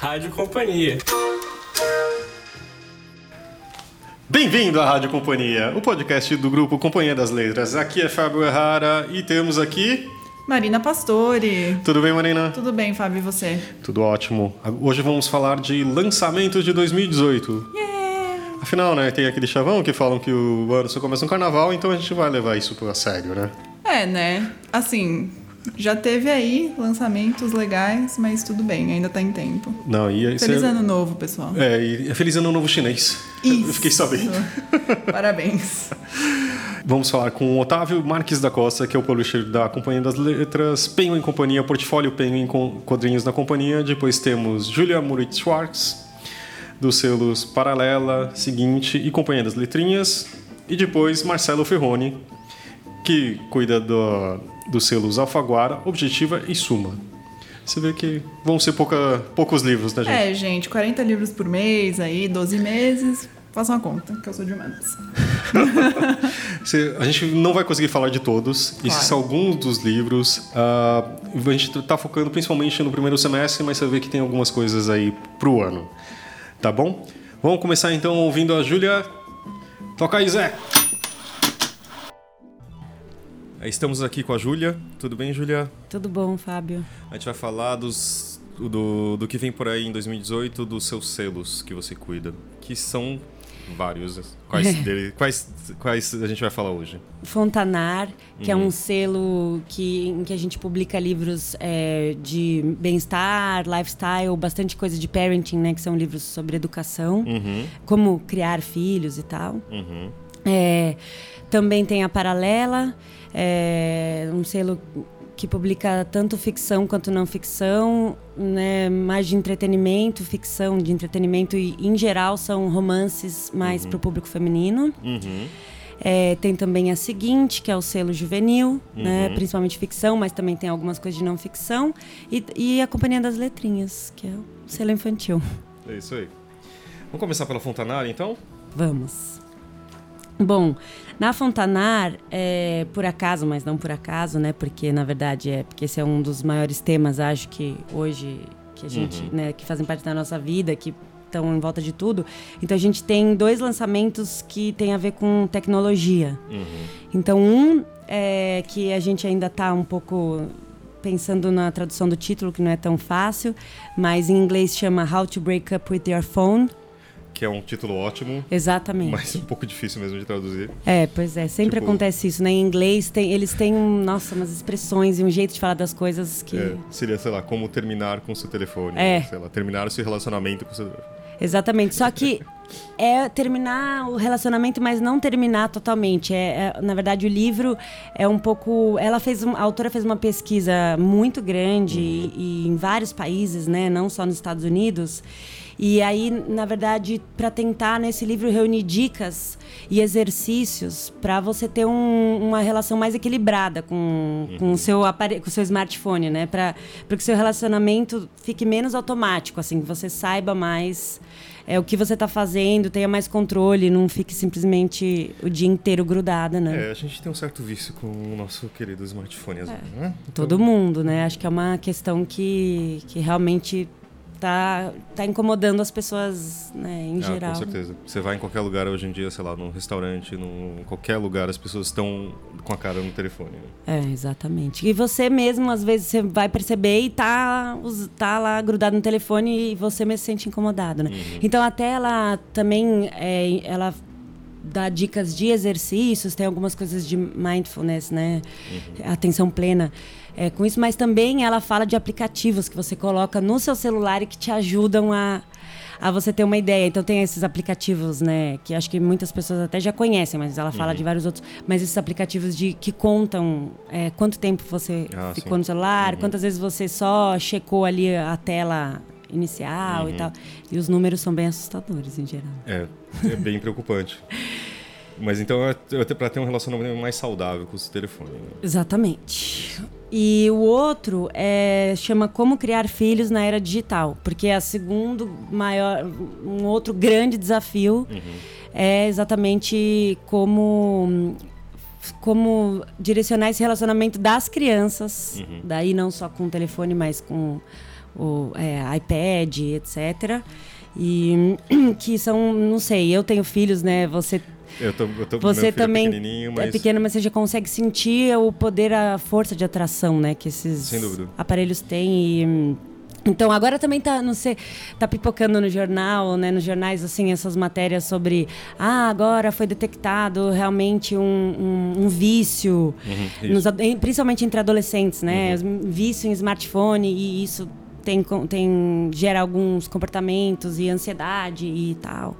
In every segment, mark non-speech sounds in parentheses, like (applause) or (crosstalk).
Rádio Companhia. Bem-vindo à Rádio Companhia, o podcast do grupo Companhia das Letras. Aqui é Fábio Errara e temos aqui. Marina Pastore. Tudo bem, Marina? Tudo bem, Fábio, e você? Tudo ótimo. Hoje vamos falar de lançamentos de 2018. Yeah! Afinal, né, tem aquele chavão que falam que o ano só começa no carnaval, então a gente vai levar isso a sério, né? É, né? Assim, já teve aí lançamentos legais, mas tudo bem, ainda tá em tempo. Não, e Feliz ano novo, pessoal. É, e feliz ano novo chinês. Isso. Eu fiquei sabendo. (laughs) (laughs) Parabéns. Vamos falar com o Otávio Marques da Costa, que é o publisher da Companhia das Letras, Penho em Companhia, Portfólio Penho em Quadrinhos da Companhia. Depois temos Julia Murit Schwartz, dos selos Paralela, Seguinte e Companhia das Letrinhas. E depois Marcelo Ferroni, que cuida do, dos selos Alfaguara, Objetiva e Suma. Você vê que vão ser pouca, poucos livros, né, gente? É, gente, 40 livros por mês, aí 12 meses. Faça uma conta, que eu sou de humanas. (laughs) a gente não vai conseguir falar de todos. Claro. Esses são alguns dos livros. Uh, a gente está focando principalmente no primeiro semestre, mas você vê que tem algumas coisas aí pro ano. Tá bom? Vamos começar então ouvindo a Júlia. Toca aí, Zé! Estamos aqui com a Júlia. Tudo bem, Júlia? Tudo bom, Fábio. A gente vai falar dos, do, do que vem por aí em 2018, dos seus selos que você cuida, que são vários. Quais, (laughs) é. dele, quais, quais a gente vai falar hoje? Fontanar, que uhum. é um selo que, em que a gente publica livros é, de bem-estar, lifestyle, bastante coisa de parenting, né? Que são livros sobre educação, uhum. como criar filhos e tal. Uhum. É, também tem a Paralela, é um selo que publica tanto ficção quanto não ficção, né, mais de entretenimento, ficção de entretenimento e, em geral, são romances mais uhum. para o público feminino. Uhum. É, tem também a seguinte, que é o selo juvenil, né, uhum. né, principalmente ficção, mas também tem algumas coisas de não ficção. E, e, a Companhia das Letrinhas, que é o selo infantil. É isso aí. Vamos começar pela Fontanária, então? Vamos. Bom, na Fontanar, é, por acaso, mas não por acaso, né? Porque na verdade é porque esse é um dos maiores temas, acho que hoje que a gente, uhum. né, que fazem parte da nossa vida, que estão em volta de tudo. Então a gente tem dois lançamentos que tem a ver com tecnologia. Uhum. Então um é que a gente ainda está um pouco pensando na tradução do título, que não é tão fácil, mas em inglês chama How to Break Up with Your Phone que é um título ótimo. Exatamente. Mas um pouco difícil mesmo de traduzir. É, pois é. Sempre tipo, acontece isso, né? Em inglês, tem, eles têm, nossa, umas expressões e um jeito de falar das coisas que... É, seria, sei lá, como terminar com o seu telefone. É. Sei lá, terminar o seu relacionamento com o seu... Exatamente. Só que (laughs) é terminar o relacionamento, mas não terminar totalmente. É, é, na verdade, o livro é um pouco. Ela fez, a autora fez uma pesquisa muito grande uhum. e, e, em vários países, né? Não só nos Estados Unidos. E aí, na verdade, para tentar nesse livro reunir dicas e exercícios para você ter um, uma relação mais equilibrada com, uhum. com o seu aparelho, com o seu smartphone, né? Para que o seu relacionamento fique menos automático, assim, que você saiba mais é, o que você está fazendo, tenha mais controle, não fique simplesmente o dia inteiro grudada, né? É, a gente tem um certo vício com o nosso querido smartphone, às é. vezes, né? Então... Todo mundo, né? Acho que é uma questão que, que realmente tá, tá incomodando as pessoas, né, em ah, geral. Com certeza. Você vai em qualquer lugar hoje em dia, sei lá, num restaurante, num qualquer lugar, as pessoas estão com a cara no telefone. Né? É, exatamente. E você mesmo, às vezes, você vai perceber e tá, tá lá grudado no telefone e você mesmo se sente incomodado, né? Uhum. Então, até ela também, é, ela dá dicas de exercícios, tem algumas coisas de mindfulness, né? Uhum. Atenção plena é, com isso, mas também ela fala de aplicativos que você coloca no seu celular e que te ajudam a, a você ter uma ideia. Então tem esses aplicativos, né, que acho que muitas pessoas até já conhecem, mas ela fala uhum. de vários outros. Mas esses aplicativos de que contam é, quanto tempo você ah, ficou sim. no celular, uhum. quantas vezes você só checou ali a tela inicial uhum. e tal. E os números são bem assustadores em geral. É, é bem preocupante. (laughs) Mas então é, para ter um relacionamento mais saudável com o telefone. Né? Exatamente. E o outro é, chama Como Criar Filhos na Era Digital, porque é a segundo maior, um outro grande desafio uhum. é exatamente como como direcionar esse relacionamento das crianças, uhum. daí não só com o telefone, mas com o é, iPad, etc. E (clears throat) que são, não sei, eu tenho filhos, né? Você eu tô, eu tô, você também é mas pequeno, mas você já consegue sentir o poder, a força de atração, né? Que esses aparelhos têm. E, então agora também tá, não sei, tá pipocando no jornal, né, nos jornais assim essas matérias sobre, ah, agora foi detectado realmente um, um, um vício, Uhum, nos principalmente entre adolescentes, né, vício em smartphone e isso tem, tem gera alguns comportamentos e ansiedade e tal.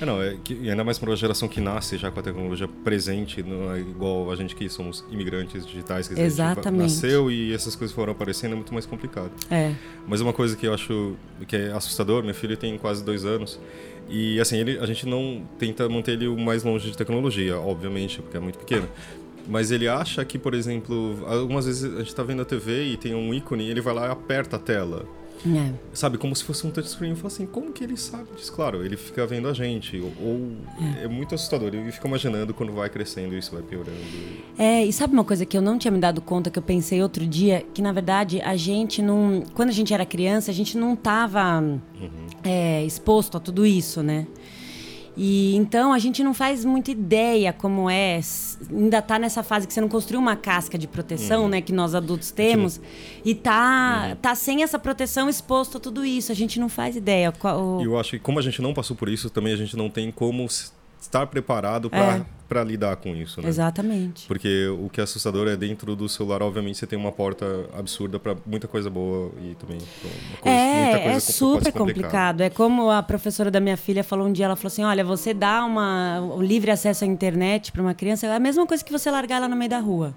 É, não, é que, e ainda mais para uma geração que nasce já com a tecnologia presente, não é igual a gente que somos imigrantes digitais, gente Exatamente. nasceu e essas coisas foram aparecendo, é muito mais complicado. É. Mas uma coisa que eu acho que é assustador, meu filho tem quase dois anos, e assim, ele, a gente não tenta manter ele o mais longe de tecnologia, obviamente, porque é muito pequeno. Mas ele acha que, por exemplo, algumas vezes a gente está vendo a TV e tem um ícone e ele vai lá e aperta a tela. É. Sabe, como se fosse um touchscreen. Eu falo assim, como que ele sabe disso? Claro, ele fica vendo a gente. Ou, ou- é. muito assustador. Eu fico imaginando quando vai crescendo isso vai piorando. É, e sabe uma coisa que eu não tinha me dado conta, que eu pensei outro dia, que na verdade a gente não. Quando a gente era criança, a gente não estava é, exposto a tudo isso, né? E então a gente não faz muita ideia como é. Ainda tá nessa fase que você não construiu uma casca de proteção, né? Que nós adultos temos. E tá, tá sem essa proteção exposto a tudo isso. A gente não faz ideia. qual- E eu acho que como a gente não passou por isso, também a gente não tem como estar preparado É. para lidar com isso, né? Exatamente. Porque o que é assustador é dentro do celular, obviamente, você tem uma porta absurda para muita coisa boa e também coisa, É, coisa é super complicado. É como a professora da minha filha falou um dia, ela falou assim, olha, você dá uma, um livre acesso à internet para uma criança, é a mesma coisa que você largar ela no meio da rua.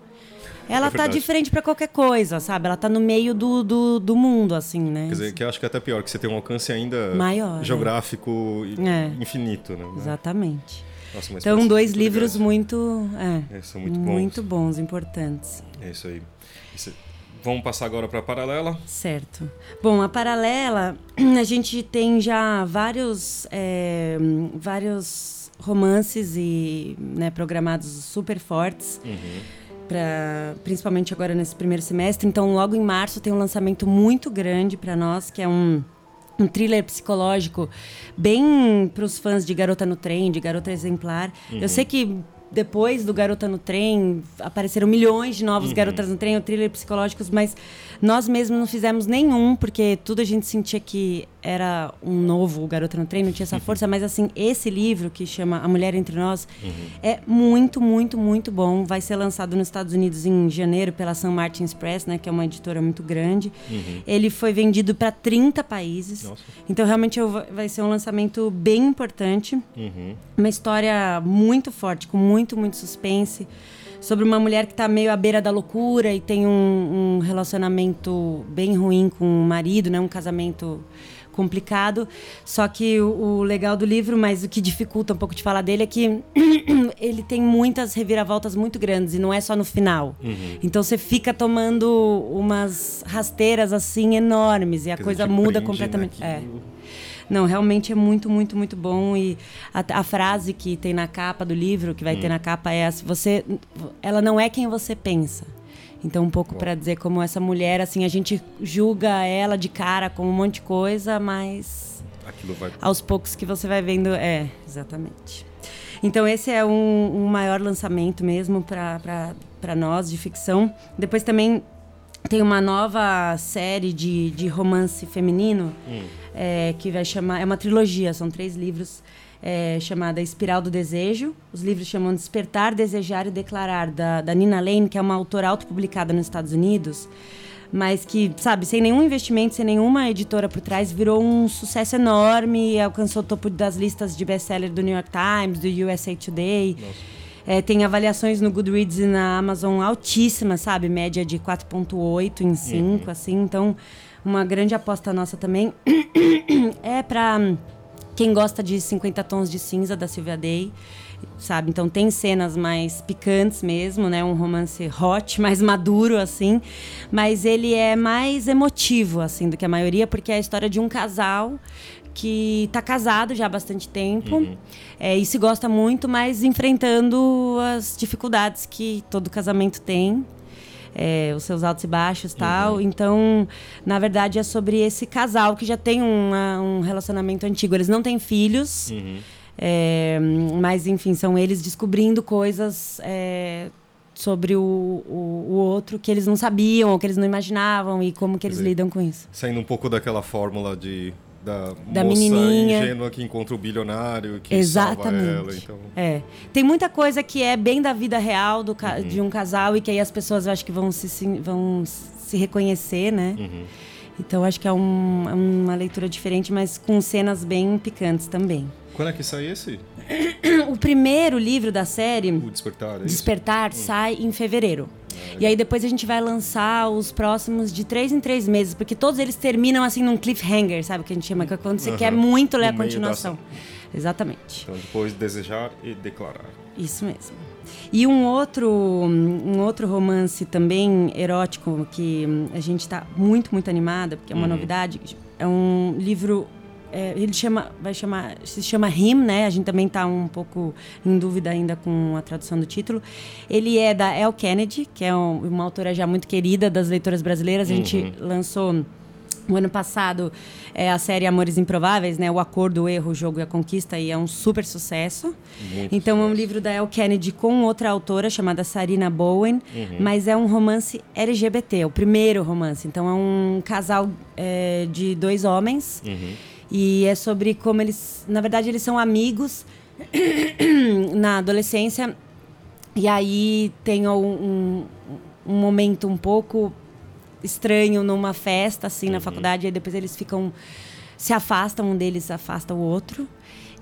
Ela É tá frente para qualquer coisa, sabe? Ela tá no meio do, do, do mundo, assim, né? Quer dizer, que eu acho que é até pior, que você tem um alcance ainda Maior, né? geográfico É. infinito, né? Exatamente. Nossa, Então, dois livros legais. muito, é, É, são muito bons. muito bons, importantes. É isso aí. Isso- Vamos passar agora para a paralela. Certo. Bom, a paralela, (clears throat) a gente tem já vários, é, vários romances e né, programados super fortes. Pra, principalmente agora nesse primeiro semestre. Então, logo em março tem um lançamento muito grande para nós, que é um, um thriller psicológico bem para os fãs de Garota no Trem, de Garota Exemplar. Eu sei que depois do Garota no Trem apareceram milhões de novos Garotas no Trem, ou thriller psicológicos, mas nós mesmos não fizemos nenhum, porque tudo a gente sentia que era um novo Garota no Trem, não tinha essa (laughs) força, mas assim, esse livro que chama A Mulher Entre Nós é muito, muito, muito bom. Vai ser lançado nos Estados Unidos em janeiro pela St. Martin's Press, né, que é uma editora muito grande. Ele foi vendido para 30 países. Nossa. Então, realmente, vai ser um lançamento bem importante. Uhum. Uma história muito forte, com muito, muito suspense. Sobre uma mulher que está meio à beira da loucura e tem um, um relacionamento bem ruim com o marido, né? Um casamento complicado. Só que o, o legal do livro, mas o que dificulta um pouco de falar dele é que (clears throat) ele tem muitas reviravoltas muito grandes e não é só no final. Então você fica tomando umas rasteiras assim enormes e a Quer coisa muda prende completamente. É. Não, realmente é muito, muito, muito bom. E a, a frase que tem na capa do livro, que vai Hum. ter na capa, é essa: você, ela não é quem você pensa. Então, um pouco para dizer como essa mulher, assim, a gente julga ela de cara com um monte de coisa, mas vai. aos poucos que você vai vendo. É, exatamente. Então, esse é um, um maior lançamento mesmo para nós de ficção. Depois também tem uma nova série de, de romance feminino é, que vai chamar. É uma trilogia, são três livros. é, chamada Espiral do Desejo. Os livros chamam Despertar, Desejar e Declarar, da, da Nina Lane, que é uma autora autopublicada nos Estados Unidos, mas que, sabe, sem nenhum investimento, sem nenhuma editora por trás, virou um sucesso enorme e alcançou o topo das listas de best-seller do New York Times, do USA Today. É, tem avaliações no Goodreads e na Amazon altíssimas, sabe? Média de 4.8 em 5, assim. Então, uma grande aposta nossa também. (clears throat) é pra quem gosta de 50 Tons de Cinza, da Sylvia Day, sabe? Então, tem cenas mais picantes mesmo, né? Um romance hot, (laughs) mais maduro, assim. Mas ele é mais emotivo, assim, do que a maioria, porque é a história de um casal que está casado já há bastante tempo é, e se gosta muito, mas enfrentando as dificuldades que todo casamento tem. É, os seus altos e baixos tal. Uhum. Então, na verdade, é sobre esse casal que já tem uma, um relacionamento antigo. Eles não têm filhos. Uhum. É, mas, enfim, são eles descobrindo coisas é, sobre o, o, o, outro que eles não sabiam, ou que eles não imaginavam e como que eles dizer, lidam com isso. Saindo um pouco daquela fórmula de da, da menininha. ingênua que encontra o bilionário que Exatamente. salva ela. Então... É. Tem muita coisa que é bem da vida real do uhum. de um casal e que aí as pessoas acho que vão se, vão se reconhecer, né? Uhum. Então acho que é, um, é uma leitura diferente, mas com cenas bem picantes também. Quando é que sai esse? (coughs) o primeiro livro da série, O Despertar, é Despertar, isso? sai em fevereiro. E aí depois a gente vai lançar os próximos de três em três meses, porque todos eles terminam assim num cliffhanger, sabe? Que a gente chama, que é quando você uhum. quer muito ler no a continuação. Exatamente. Então depois desejar e declarar. Isso mesmo. E um outro, um outro romance também erótico que a gente está muito, muito animada, porque é uma uhum. novidade, é um livro é, ele chama, vai chamar, se chama Him, né? A gente também está um pouco em dúvida ainda com a tradução do título. Ele é da El Kennedy, que é um, uma autora já muito querida das leitoras brasileiras. A gente uhum. lançou o ano passado é a série Amores Improváveis, né? O Acordo, o Erro, o Jogo e a Conquista, e é um super sucesso. Muito então sucesso. é um livro da El Kennedy com outra autora chamada Sarina Bowen, uhum. mas é um romance LGBT, o primeiro romance. Então é um casal é, de dois homens. Uhum e é sobre como eles, na verdade, eles são amigos (clears throat) na adolescência. E aí tem um, um, um momento um pouco estranho numa festa, assim, uhum. na faculdade. E depois eles ficam. Se afastam, um deles afasta o outro.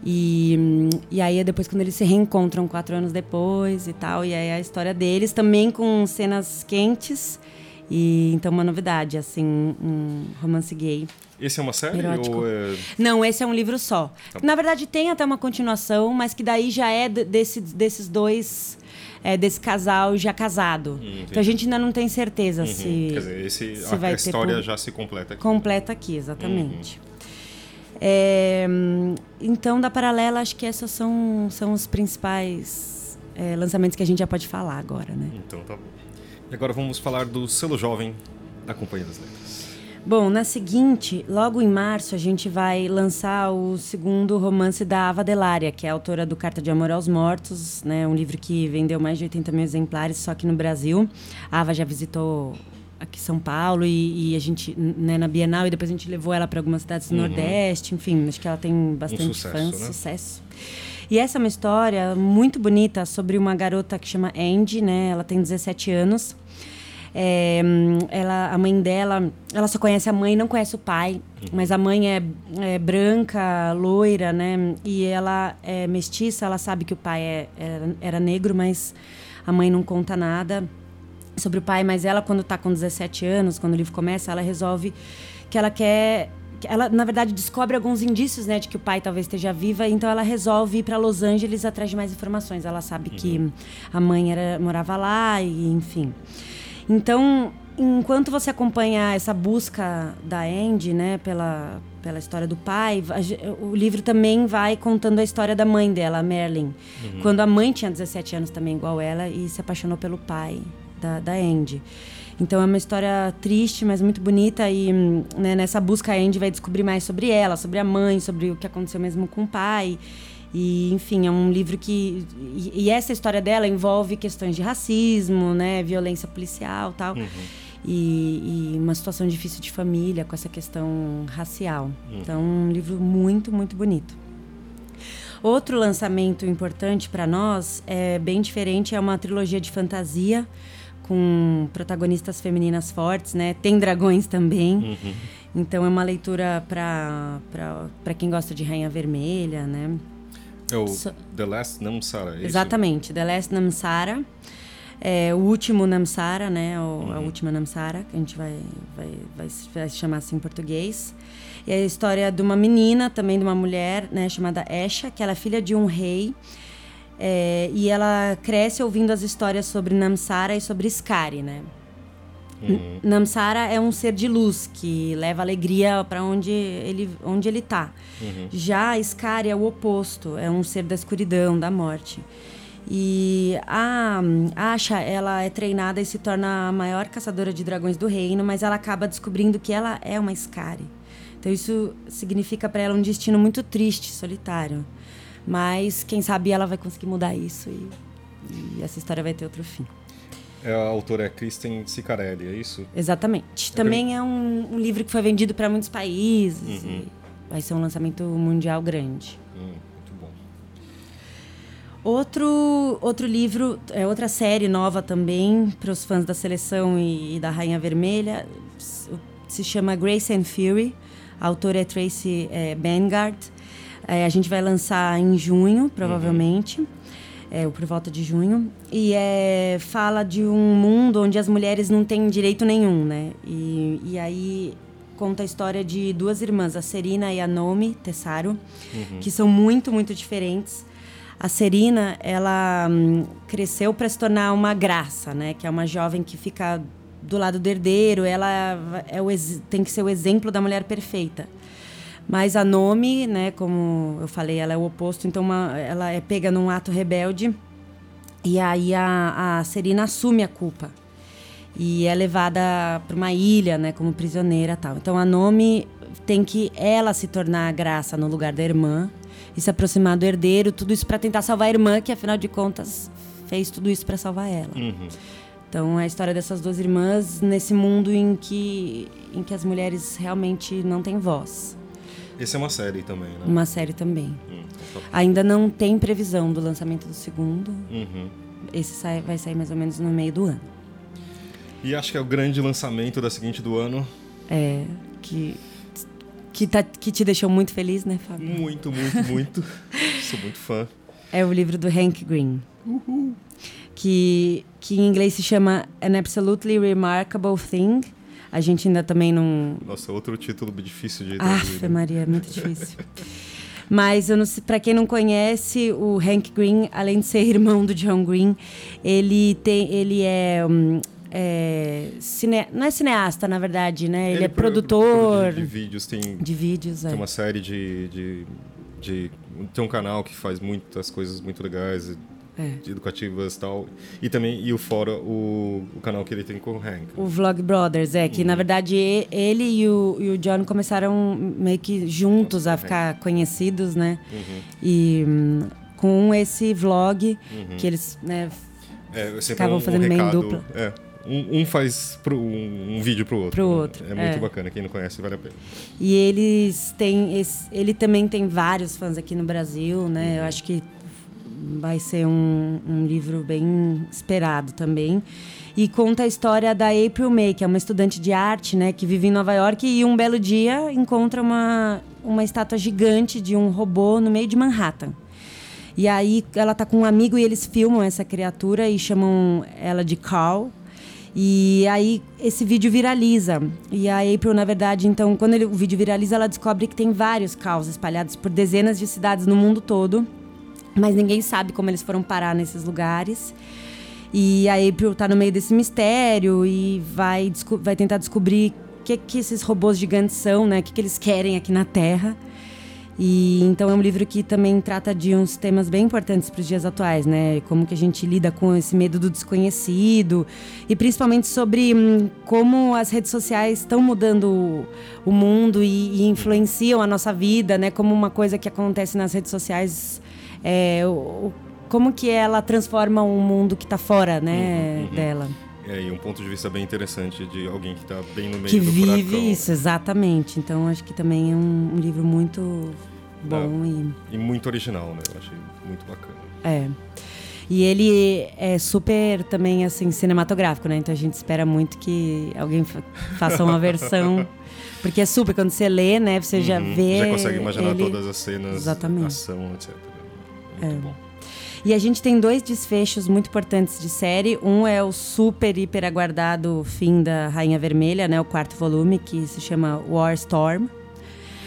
E, e aí depois quando eles se reencontram quatro anos depois e tal. E aí a história deles também com cenas quentes. E então uma novidade, assim, um romance gay. Esse é uma série? Ou é... Não, esse é um livro só. Tá Na verdade, tem até uma continuação, mas que daí já é desse, desses dois. É, desse casal já casado. Hum, então a gente ainda não tem certeza uhum. se. Quer dizer, esse, se a, vai a história já se completa aqui. Completa aqui, exatamente. Uhum. É, então, da paralela, acho que esses são, são os principais é, lançamentos que a gente já pode falar agora, né? Então tá bom. E agora vamos falar do selo jovem da Companhia das Letras. Bom, na seguinte, logo em março, a gente vai lançar o segundo romance da Ava Delária, que é autora do Carta de Amor aos Mortos, né? Um livro que vendeu mais de 80 mil exemplares só aqui no Brasil. A Ava já visitou aqui São Paulo e, e a gente né, na Bienal e depois a gente levou ela para algumas cidades do uhum. Nordeste, enfim, acho que ela tem bastante um sucesso, fãs, né? sucesso. E essa é uma história muito bonita sobre uma garota que chama Andy, né? Ela tem 17 anos é, ela, a mãe dela, ela só conhece a mãe, não conhece o pai. Uhum. Mas a mãe é, é, branca, loira, né? E ela é mestiça, ela sabe que o pai é, era, era negro, mas a mãe não conta nada sobre o pai. Mas ela, quando está com 17 anos, quando o livro começa, ela resolve que ela quer ela na verdade descobre alguns indícios né de que o pai talvez esteja viva então ela resolve ir para Los Angeles atrás de mais informações ela sabe uhum. que a mãe era morava lá e enfim então, enquanto você acompanha essa busca da Andy, né, pela, pela história do pai, o livro também vai contando a história da mãe dela, a Merlin. Uhum. Quando a mãe tinha 17 anos também, igual ela, e se apaixonou pelo pai da, da Andy. Então é uma história triste, mas muito bonita. E né, nessa busca a Andy vai descobrir mais sobre ela, sobre a mãe, sobre o que aconteceu mesmo com o pai. E, enfim, é um livro que. E, e, essa história dela envolve questões de racismo, né? Violência policial tal. Uhum. E, e, uma situação difícil de família com essa questão racial. Uhum. Então, um livro muito, muito bonito. Outro lançamento importante para nós é bem diferente, é uma trilogia de fantasia com protagonistas femininas fortes, né? Tem dragões também. Uhum. Então é uma leitura para quem gosta de Rainha Vermelha, né? É o so, The Last Namsara, é Exatamente, The Last Namsara. É, o último Namsara, né? O, uhum. A última Namsara, que a gente vai, vai, vai, vai chamar assim em português. E é a história de uma menina, também de uma mulher, né? Chamada Esha, que ela é filha de um rei. É, e ela cresce ouvindo as histórias sobre Namsara e sobre Skari, né? Uhum. Namsara é um ser de luz que leva alegria para onde ele onde ele está. Uhum. Já Skari é o oposto, é um ser da escuridão, da morte. E a Asha, ela é treinada e se torna a maior caçadora de dragões do reino, mas ela acaba descobrindo que ela é uma Skari. Então isso significa para ela um destino muito triste, solitário. Mas quem sabe ela vai conseguir mudar isso e, e essa história vai ter outro fim. É, a autora é Kristen Sicarelli, é isso? Exatamente. Também é um, um livro que foi vendido para muitos países. Uhum. vai ser um lançamento mundial grande. Hum, muito bom. Outro, outro livro, é outra série nova também para os fãs da Seleção e, e da Rainha Vermelha. Se chama Grace and Fury. A autora é Tracy é, Bangard. É, a gente vai lançar em junho, provavelmente. É, por volta de junho. E é, fala de um mundo onde as mulheres não têm direito nenhum, né? E, e aí conta a história de duas irmãs, a Serina e a Nomi Tessaro, que são muito, muito diferentes. A Serina, ela hum, cresceu para se tornar uma graça, né? Que é uma jovem que fica do lado do herdeiro. Ela é o tem que ser o exemplo da mulher perfeita. Mas a Nomi, né? Como eu falei, ela é o oposto. Então, uma- ela é pega num ato rebelde. E aí a, a Serina assume a culpa e é levada para uma ilha, né, como prisioneira, tal. Então a Nomi tem que ela se tornar a graça no lugar da irmã e se aproximar do herdeiro, tudo isso para tentar salvar a irmã, que afinal de contas fez tudo isso para salvar ela. Uhum. Então é a história dessas duas irmãs nesse mundo em que em que as mulheres realmente não têm voz. Essa é uma série também, né? Uma série também. Hum, então tá. Ainda não tem previsão do lançamento do segundo. Uhum. Esse sai- vai sair mais ou menos no meio do ano. E acho que é o grande lançamento da seguinte do ano. É, que que, tá, que te deixou muito feliz, né, Fábio? Muito, muito, (laughs) muito. Sou muito fã. É o livro do Hank Green. Que, que em inglês se chama An Absolutely Remarkable Thing. A gente ainda também não. Nossa, outro título difícil de Aff, traduzir. Maria, é muito difícil. Mas eu não sei, para quem não conhece, o Hank Green, além de ser irmão do John Green, ele tem, ele é, hum, é cine, não é cineasta, na verdade, né? Ele, é pro- produtor De, de vídeos, tem, de vídeos. é. tem uma série de, de, de- Tem um canal que faz muitas coisas muito legais, É. educativas e tal. E também, e o fora, o, o canal que ele tem com o Hank. O Vlog Brothers, é, que na verdade e- ele e o, e o John começaram meio que juntos a ficar conhecidos, né? Uhum. E hum, com esse vlog, Uhum. que eles, né, É, Ficavam um, um fazendo meio em recado, dupla. É, um, um faz pro, um, um vídeo pro outro. Pro né? outro, É muito é. bacana, quem não conhece vale a pena. E eles têm. Esse, ele também tem vários fãs aqui no Brasil, né? Eu acho que vai ser um, um livro bem esperado também. E conta a história da April May, que é uma estudante de arte, né? Que vive em Nova York e um belo dia encontra uma, uma estátua gigante de um robô no meio de Manhattan. E aí ela tá com um amigo e eles filmam essa criatura e chamam ela de Carl. E aí esse vídeo viraliza. E a April, na verdade, então, quando ele- o vídeo viraliza, ela descobre que tem vários caos espalhados por dezenas de cidades no mundo todo. Mas ninguém sabe como eles foram parar nesses lugares. E a April tá no meio desse mistério e vai, vai tentar descobrir o que, que esses robôs gigantes são, né? O que, que eles querem aqui na Terra. E então é um livro que também trata de uns temas bem importantes para os dias atuais, né? Como que a gente lida com esse medo do desconhecido e principalmente sobre hum, como as redes sociais estão mudando o, o mundo e, e influenciam a nossa vida, né? Como uma coisa que acontece nas redes sociais, é, o- o- como que ela transforma um mundo que está fora, né, Uhum, uhum. dela, É, e um ponto de vista bem interessante de alguém que tá bem no meio que do vive furacão. isso exatamente. Então acho que também é um, um livro muito bom e E muito original, né? Eu achei muito bacana. É. E ele é super também assim cinematográfico, né? Então a gente espera muito que alguém fa- faça uma versão, (laughs) porque é super quando você lê, né? Você já Uhum. vê. Já consegue imaginar ele- todas as cenas, Exatamente. ação, etc. Muito É. bom. E a gente tem dois desfechos muito importantes de série. Um é o super, hiper aguardado fim da Rainha Vermelha, né? O quarto volume, que se chama War Storm.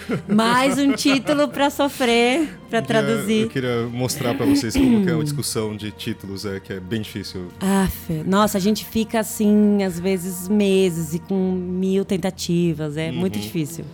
(laughs) Mais um título pra sofrer, queria- traduzir. Eu queria mostrar pra vocês como que é a discussão de títulos, é que é bem difícil. Aff, nossa, a gente fica assim, às vezes, meses e com mil tentativas. É muito Uhum. difícil.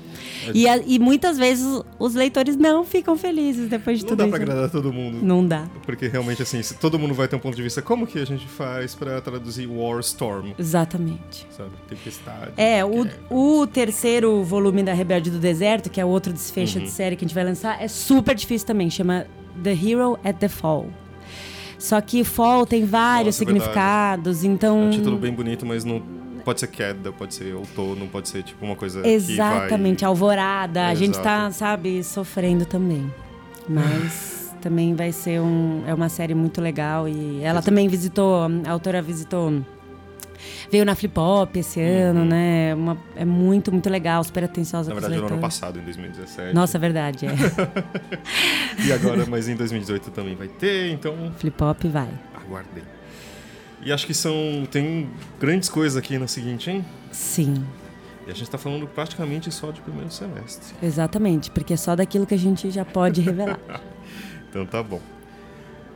E, a- e muitas vezes os leitores não ficam felizes depois de Não tudo dá isso. pra agradar todo mundo. Não dá. Porque realmente, assim, se todo mundo vai ter um ponto de vista, como que a gente faz pra traduzir War Storm? Exatamente. Sabe? Tempestade. É, o, guerra. o terceiro volume da Rebelde do Deserto, que é outro desfecho Uhum. de série que a gente vai lançar, é super difícil também. Chama The Hero at the Fall. Só que Fall tem vários Nossa, é verdade. significados, É então. um título bem bonito, mas não pode ser queda, pode ser outono, pode ser tipo uma coisa Exatamente, vai... alvorada. A gente tá, Exato. sabe, sofrendo também. Mas (sighs) também vai ser um. É uma série muito legal. E ela também visitou, a autora visitou. Veio na Flip Hop esse ano, né? Uma, é muito, muito legal, super atenciosa Uhum. Na verdade, no ano passado, em 2017. Nossa, é verdade, é. (laughs) E agora, mas em 2018 também vai ter, então Flip Hop vai. aguardem. E acho que são. Tem grandes coisas aqui na seguinte, hein? Sim, E a gente tá falando praticamente só de primeiro semestre. exatamente. Porque é só daquilo que a gente já pode revelar. (laughs) Então tá bom.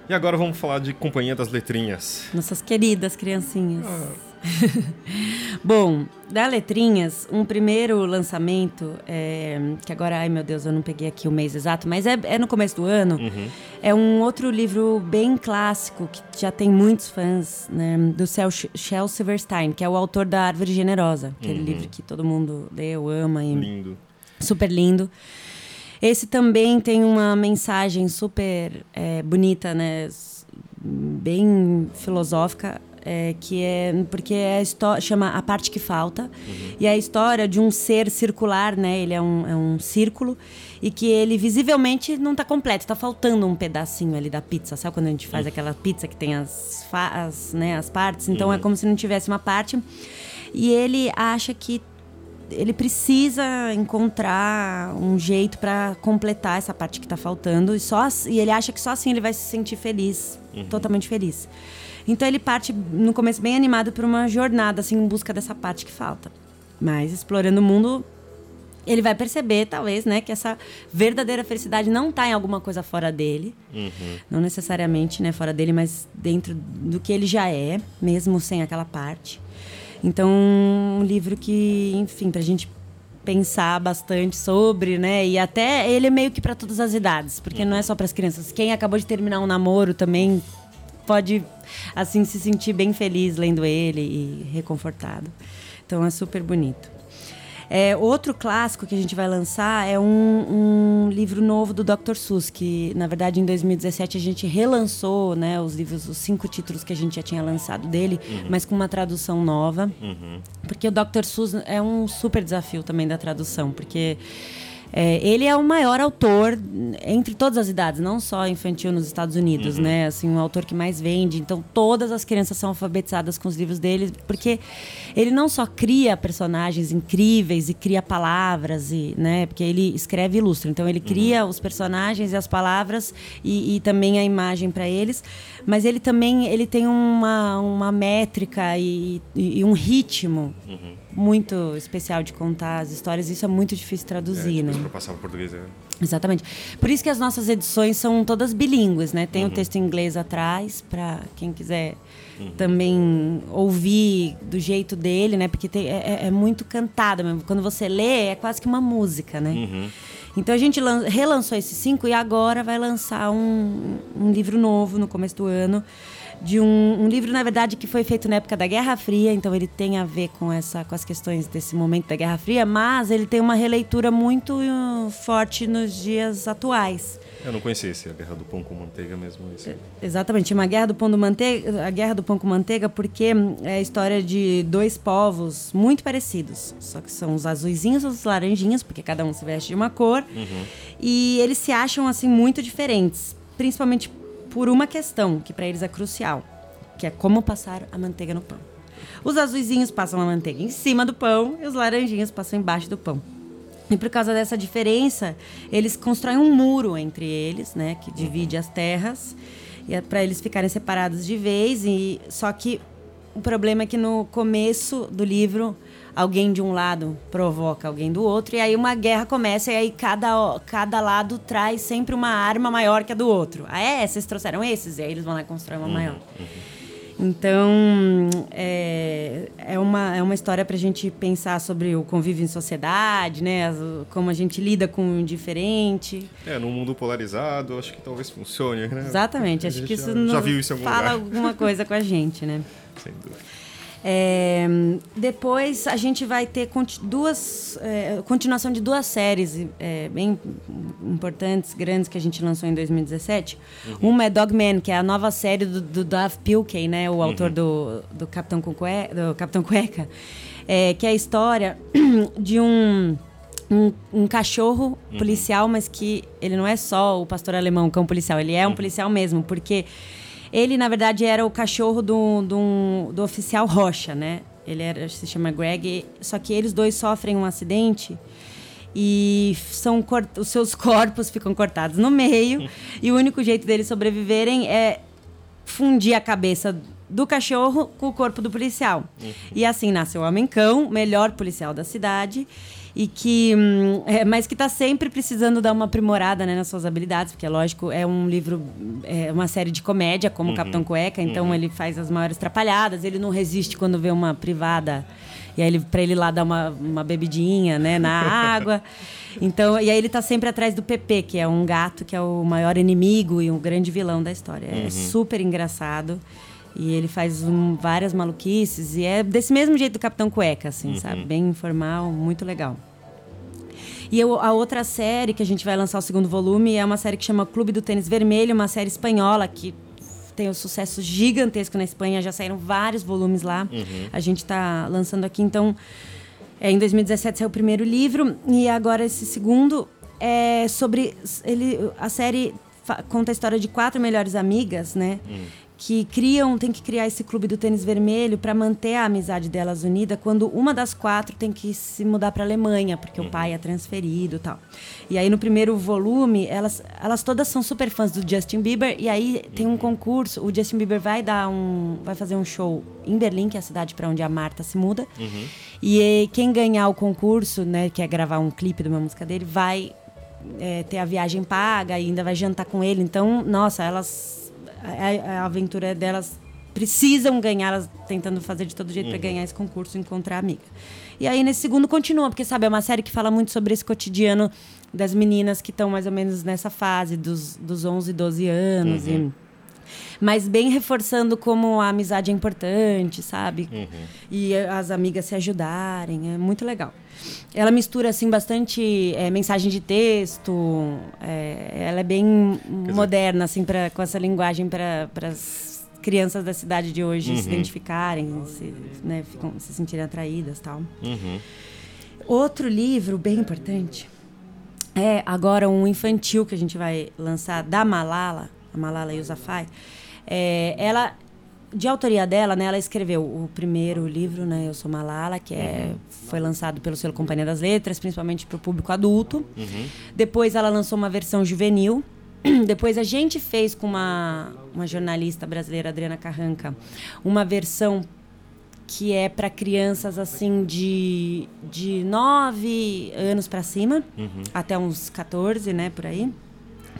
E agora vamos falar de Companhia das Letrinhas. Nossas queridas criancinhas. Ah. (laughs) Bom, da Letrinhas, um primeiro lançamento, é, que agora, ai meu Deus, eu não peguei aqui o mês exato, mas é, é no começo do ano. Uhum. É um outro livro bem clássico, que já tem muitos fãs, né, do Shel Silverstein, que é o autor da Árvore Generosa, aquele Uhum. livro que todo mundo leu, ama e Lindo. super lindo. Esse também tem uma mensagem super é, bonita, né? Bem filosófica, é, que é porque é a história chama a parte que falta e é a história de um ser circular, né? Ele é um, é um círculo e que ele visivelmente não está completo, está faltando um pedacinho ali da pizza. Sabe quando a gente faz aquela pizza que tem as, as, né, as partes? Então é como se não tivesse uma parte. E ele acha que ele precisa encontrar um jeito para completar essa parte que está faltando e só e ele acha que só assim ele vai se sentir feliz, totalmente feliz. Então ele parte no começo bem animado por uma jornada assim em busca dessa parte que falta. Mas explorando o mundo, ele vai perceber talvez, né, que essa verdadeira felicidade não está em alguma coisa fora dele, não necessariamente, né, fora dele, mas dentro do que ele já é, mesmo sem aquela parte. Então, um livro que, enfim, pra gente pensar bastante sobre, né? E até ele é meio que para todas as idades, porque não é só para as crianças. Quem acabou de terminar um namoro também pode assim se sentir bem feliz lendo ele e reconfortado. Então é super bonito. É, outro clássico que a gente vai lançar é um, um livro novo do Dr. Seuss, que na verdade em 2017 a gente relançou né, os livros, os cinco títulos que a gente já tinha lançado dele, mas com uma tradução nova. Porque o Dr. Seuss é um super desafio também da tradução, porque é, ele é o maior autor entre todas as idades, não só infantil nos Estados Unidos, né? Assim, um autor que mais vende. Então, todas as crianças são alfabetizadas com os livros dele, porque ele não só cria personagens incríveis e cria palavras, e, né? Porque ele escreve e ilustra. Então, ele cria os personagens e as palavras e, e também a imagem para eles. Mas ele também ele tem uma, uma métrica e, e- e um ritmo muito especial de contar as histórias. Isso é muito difícil traduzir, né? Para passar para português é. Exatamente. Por isso que as nossas edições são todas bilíngues, né? Tem o texto em inglês atrás, para quem quiser também ouvir do jeito dele, né? Porque tem- é, é- é muito cantada mesmo. Quando você lê, é quase que uma música, né? Então a gente lan- relançou esses cinco e agora vai lançar um, um livro novo no começo do ano. De um, um livro, na verdade, que foi feito na época da Guerra Fria, então ele tem a ver com, essa, com as questões desse momento da Guerra Fria, mas ele tem uma releitura muito uh, forte nos dias atuais. Eu não conhecia esse, a Guerra do Pão com Manteiga mesmo. Esse. Exatamente, uma guerra do pão do manteiga, a guerra do pão com manteiga, porque hum, é a história de dois povos muito parecidos, só que são os azuizinhos e os laranjinhos, porque cada um se veste de uma cor, e eles se acham assim muito diferentes, principalmente por uma questão que para eles é crucial, que é como passar a manteiga no pão. Os azuizinhos passam a manteiga em cima do pão e os laranjinhos passam embaixo do pão. E por causa dessa diferença, eles constroem um muro entre eles, né, que divide as terras, é para eles ficarem separados de vez. E só que o problema é que no começo do livro alguém de um lado provoca alguém do outro e aí uma guerra começa e aí cada, cada lado traz sempre uma arma maior que a do outro. Ah, é? Vocês trouxeram esses? E aí eles vão lá e constroem uma maior. Então, é, é, uma, é uma história para a gente pensar sobre o convívio em sociedade, né? Como a gente lida com o diferente. É, num mundo polarizado, acho que talvez funcione, né? Exatamente, acho que isso já, já viu isso em algum fala lugar. alguma coisa com a gente, né? (laughs) Sem dúvida. É, depois a gente vai ter duas é, continuação de duas séries é, bem importantes, grandes que a gente lançou em 2017. Uhum. Uma é Dogman, que é a nova série do, do Dave Pilkey, né, o uhum. autor do, do Capitão Cueca, do Capitão Cueca, é, que é a história (clears throat) de um um, um, cachorro uhum. policial, mas que ele não é só o pastor alemão, o cão policial, ele é um uhum. policial mesmo, porque ele, na verdade, era o cachorro do, do, do oficial Rocha, né? Ele era, se chama Greg, só que eles dois sofrem um acidente e são os seus corpos ficam cortados no meio (laughs) e o único jeito deles sobreviverem é fundir a cabeça do cachorro com o corpo do policial. Uhum. E assim nasce o Homem Cão, melhor policial da cidade e que hum, é, mas que está sempre precisando dar uma aprimorada né, nas suas habilidades porque é lógico é um livro é uma série de comédia como uhum. Capitão Cueca então uhum. ele faz as maiores trapalhadas ele não resiste quando vê uma privada e aí ele para ele lá dar uma, uma bebidinha né na água (laughs) então e aí ele está sempre atrás do Pepe que é um gato que é o maior inimigo e o grande vilão da história é uhum. super engraçado e ele faz um, várias maluquices e é desse mesmo jeito do Capitão Cueca, assim, uhum. sabe? Bem informal, muito legal. E eu, a outra série que a gente vai lançar o segundo volume é uma série que chama Clube do Tênis Vermelho, uma série espanhola que tem um sucesso gigantesco na Espanha, já saíram vários volumes lá. Uhum. A gente está lançando aqui, então. É, em 2017 saiu o primeiro livro e agora esse segundo é sobre ele a série conta a história de quatro melhores amigas, né? Uhum que criam, tem que criar esse clube do tênis vermelho para manter a amizade delas unida quando uma das quatro tem que se mudar para a Alemanha, porque uhum. o pai é transferido, tal. E aí no primeiro volume, elas elas todas são super fãs do Justin Bieber e aí tem um concurso, o Justin Bieber vai dar um vai fazer um show em Berlim, que é a cidade para onde a Marta se muda. Uhum. E quem ganhar o concurso, né, que é gravar um clipe de uma música dele, vai é, ter a viagem paga e ainda vai jantar com ele. Então, nossa, elas a, a aventura delas precisam ganhar, elas tentando fazer de todo jeito uhum. para ganhar esse concurso e encontrar a amiga. E aí nesse segundo continua, porque sabe, é uma série que fala muito sobre esse cotidiano das meninas que estão mais ou menos nessa fase dos, dos 11, 12 anos uhum. e mas bem reforçando como a amizade é importante, sabe? Uhum. E as amigas se ajudarem, é muito legal. Ela mistura assim bastante é, mensagem de texto, é, ela é bem moderna assim para com essa linguagem para as crianças da cidade de hoje uhum. se identificarem, se, né, ficam, se sentirem atraídas, tal. Uhum. Outro livro bem importante é agora um infantil que a gente vai lançar da Malala, a Malala Yousafzai é, ela, de autoria dela, né, ela escreveu o primeiro livro, né, Eu Sou Malala, que é, uhum. foi lançado pelo selo Companhia das Letras, principalmente para o público adulto. Uhum. Depois ela lançou uma versão juvenil. (clears throat) Depois a gente fez com uma, uma jornalista brasileira, Adriana Carranca, uma versão que é para crianças assim de, de 9 anos para cima, uhum. até uns 14, né, por aí,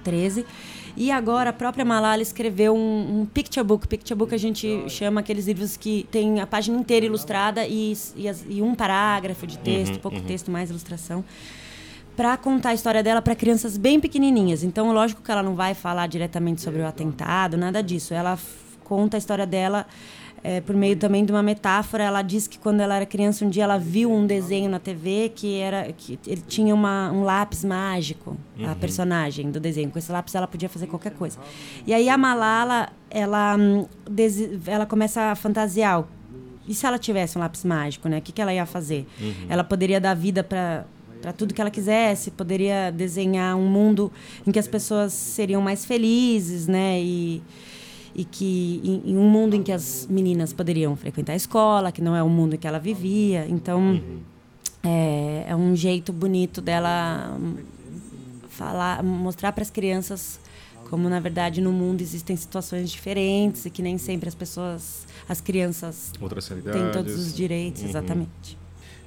13. E agora a própria Malala escreveu um, um picture book. Picture book a gente chama aqueles livros que tem a página inteira ilustrada e, e, as, e um parágrafo de texto, uhum, pouco uhum. texto, mais ilustração para contar a história dela para crianças bem pequenininhas. Então, lógico que ela não vai falar diretamente sobre o atentado, nada disso. Ela conta a história dela é, por meio também de uma metáfora. Ela diz que quando ela era criança, um dia ela viu um desenho na TV que era que ele tinha uma, um lápis mágico, uhum. a personagem do desenho. Com esse lápis ela podia fazer qualquer coisa. E aí a Malala, ela, hum, ela começa a fantasiar. E se ela tivesse um lápis mágico, né? O que, que ela ia fazer? Uhum. Ela poderia dar vida para para tudo que ela quisesse, poderia desenhar um mundo em que as pessoas seriam mais felizes, né? E, e que em, em, um mundo em que as meninas poderiam frequentar a escola, que não é o mundo em que ela vivia. Então, uhum. é, é, um jeito bonito dela falar, mostrar para as crianças como na verdade no mundo existem situações diferentes e que nem sempre as pessoas, as crianças têm todos os direitos, uhum. exatamente.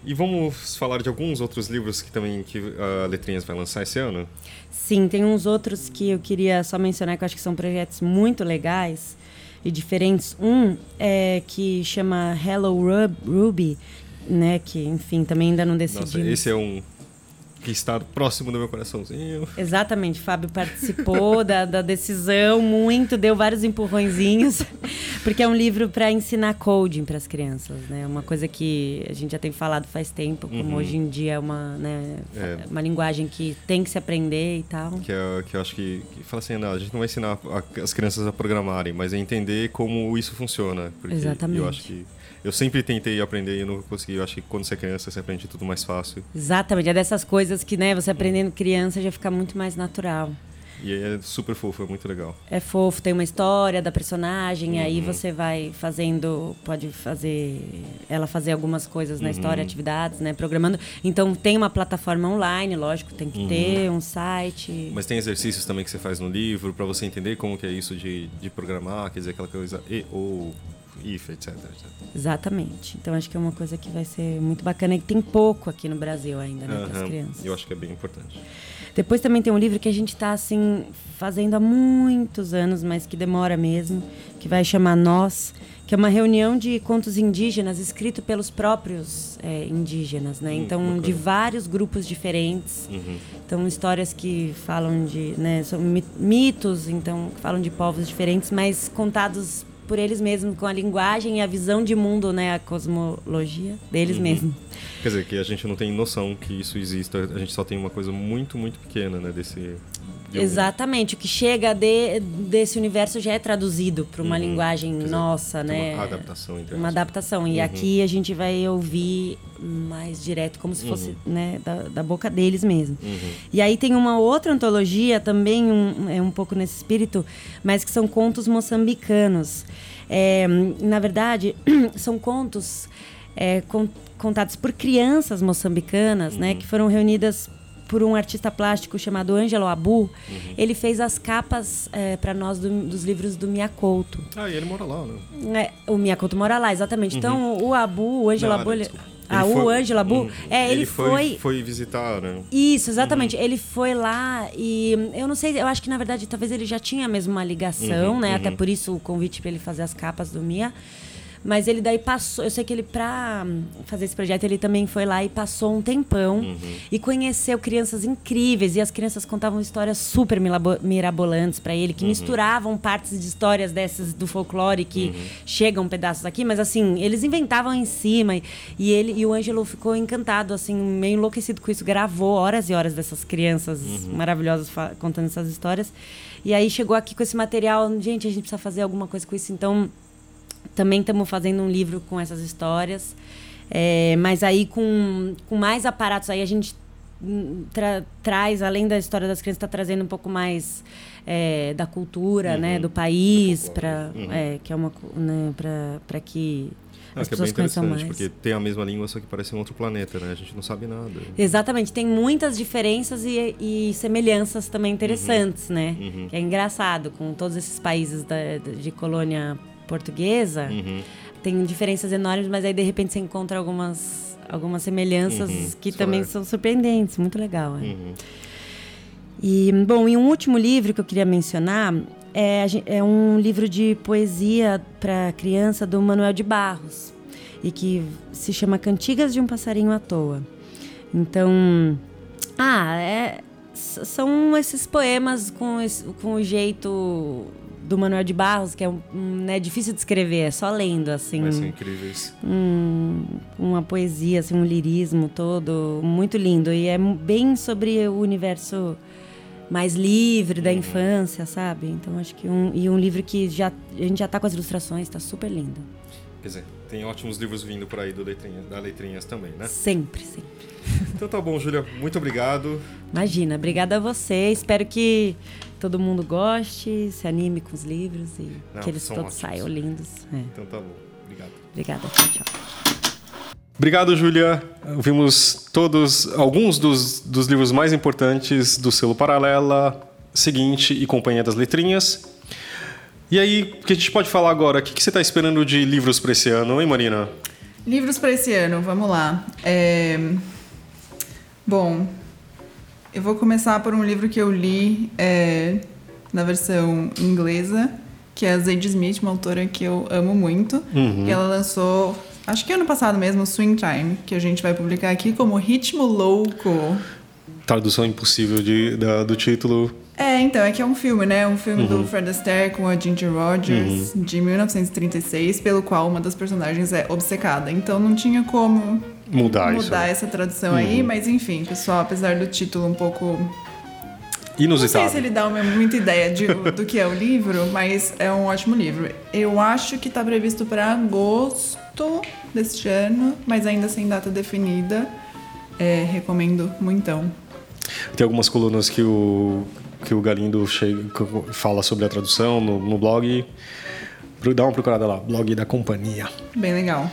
E vamos falar de alguns outros livros que também que a Letrinhas vai lançar esse ano? Sim, tem uns outros que eu queria só mencionar que eu acho que são projetos muito legais, e diferentes. Um é que chama Hello Rub- Ruby, né? Que, enfim, também ainda não decidi. Nossa, esse é um que está próximo do meu coraçãozinho. Exatamente, Fábio participou (laughs) da, da decisão muito, deu vários empurrõezinhos, (laughs) porque é um livro para ensinar coding para as crianças, né? Uma coisa que a gente já tem falado faz tempo, como hoje em dia é uma, né, É. uma linguagem que tem que se aprender e tal. Que, é, que eu acho que, que fala assim, não, a gente não vai ensinar a- as crianças a programarem, mas é entender como isso funciona. Exatamente. Eu acho que eu sempre tentei aprender e não consegui. Eu acho que quando você é criança, você aprende tudo mais fácil. Exatamente, é dessas coisas que, né, você aprendendo criança já fica muito mais natural. E é super fofo, é muito legal. É fofo, tem uma história da personagem, aí Uhum. você vai fazendo, pode fazer ela fazer algumas coisas Uhum. na história, atividades, né, programando. Então tem uma plataforma online, lógico, tem que Uhum. ter um site. Mas tem exercícios também que você faz no livro para você entender como que é isso de, de programar, quer dizer, aquela coisa e, ou, etc, etc. Exatamente. Então acho que é uma coisa que vai ser muito bacana e tem pouco aqui no Brasil ainda, né, para as crianças. Eu acho que é bem importante. Depois também tem um livro que a gente está assim fazendo há muitos anos, mas que demora mesmo, que vai chamar Nós, que é uma reunião de contos indígenas escrito pelos próprios é, indígenas, né? Hum, Então de vários grupos diferentes. Uhum. Então histórias que falam de, né, são mi- mitos, então que falam de povos diferentes, mas contados por eles mesmos com a linguagem e a visão de mundo, né, a cosmologia deles Uhum. mesmos. Quer dizer, que a gente não tem noção que isso exista, a gente só tem uma coisa muito, muito pequena, né, desse... de Exatamente, o que chega de- desse universo já é traduzido para uma Uhum. linguagem dizer, nossa, né? Uma adaptação, entre Uma adaptação. E Uhum. aqui a gente vai ouvir mais direto, como se fosse Uhum. né, da, da boca deles mesmo. Uhum. E aí tem uma outra antologia também, um, é um pouco nesse espírito, mas que são contos moçambicanos. É, na verdade, (clears throat) são contos é, con- contados por crianças moçambicanas, né, que foram reunidas por um artista plástico chamado Ângelo Abu. Ele fez as capas para nós do- dos livros do Miyakoto. Ah, e ele mora lá, né? É, o Miyakoto mora lá, exatamente. Então, o Abu, o Ângelo Uhum. Abu... Ele... Ah, Ele o foi- Ângelo Abu... Hum. É, ele, foi... Foi visitar, né? Isso, exatamente. Ele foi lá e eu não sei, eu acho que na verdade talvez ele já tinha mesmo uma ligação, Uhum, né? uhum. Até por isso o convite para ele fazer as capas do Mia. Mas ele daí passou, eu sei que ele pra hum, fazer esse projeto ele também foi lá e passou um tempão Uhum. e conheceu crianças incríveis e as crianças contavam histórias super mirabolantes para ele, Uhum. que misturavam partes de histórias dessas do folclore que Uhum. chegam pedaços aqui, mas assim, eles inventavam em cima e, e ele e o Ângelo ficou encantado assim, meio enlouquecido com isso, gravou horas e horas dessas crianças Uhum. maravilhosas contando essas histórias. E aí chegou aqui com esse material, gente, a gente precisa fazer alguma coisa com isso, então também estamos fazendo um livro com essas histórias. É, mas aí com, com mais aparatos, aí a gente hum, tra- traz, além da história das crianças, está trazendo um pouco mais é, da cultura, Uhum. né, do país, para. Uhum. é, que é uma né, para que Ah, as que é bem interessante, mais. porque tem a mesma língua, só que parece um outro planeta, né? A gente não sabe nada. Exatamente, tem muitas diferenças e, e semelhanças também interessantes, né? Uhum. Que é engraçado, com todos esses países da- de colônia portuguesa, Uhum. tem diferenças enormes, mas aí de repente você encontra algumas, algumas semelhanças Uhum, que isso também é. são surpreendentes, muito legal. é. Uhum. E, bom, e um último livro que eu queria mencionar é, é um livro de poesia para criança do Manuel de Barros, e que se chama Cantigas de um Passarinho à Toa. Então, ah, é, são esses poemas com, esse- com o jeito do Manuel de Barros, que é um, né, difícil de escrever, é só lendo, assim Mas são incríveis. um- uma poesia, assim, um lirismo todo muito lindo. E é bem sobre o universo mais livre da infância, sabe? Então acho que um, e um livro que já, a gente já tá com as ilustrações, tá super lindo. Quer dizer, tem ótimos livros vindo por aí do letrinha, da Letrinhas também, né? Sempre, sempre. Então tá bom, Júlia. Muito obrigado. Imagina, obrigada a você. Espero que todo mundo goste, se anime com os livros e Não, que eles todos ótimos. saiam lindos. É. Então tá bom. Obrigado. Obrigada, tchau, tchau. Obrigado, Júlia. Vimos todos, alguns dos, dos livros mais importantes do selo Paralela, Seguinte e Companhia das Letrinhas. E aí, o que a gente pode falar agora? O que, que você está esperando de livros para esse ano, hein, Marina? Livros para esse ano, vamos lá. É, Bom, eu vou começar por um livro que eu li é, na versão inglesa, que é a Zadie Smith, uma autora que eu amo muito. Uhum. E ela lançou, acho que ano passado mesmo, Swing Time, que a gente vai publicar aqui como Ritmo Louco. Tradução impossível de, da- do título. É, então, é que é um filme, né? Um filme Uhum. do Fred Astaire com a Ginger Rogers, de 1936, pelo qual uma das personagens é obcecada. Então não tinha como Mudar isso. mudar essa tradução aí, mas enfim, pessoal, apesar do título um pouco Não sei Inusitado. se ele dá uma, muita ideia de- do que é o livro, mas é um ótimo livro. Eu acho que está previsto para agosto deste ano, mas ainda sem data definida. É, recomendo muitão. Tem algumas colunas que o, que o Galindo chega, fala sobre a tradução no, no blog. Dá uma procurada lá, blog da companhia. Bem legal.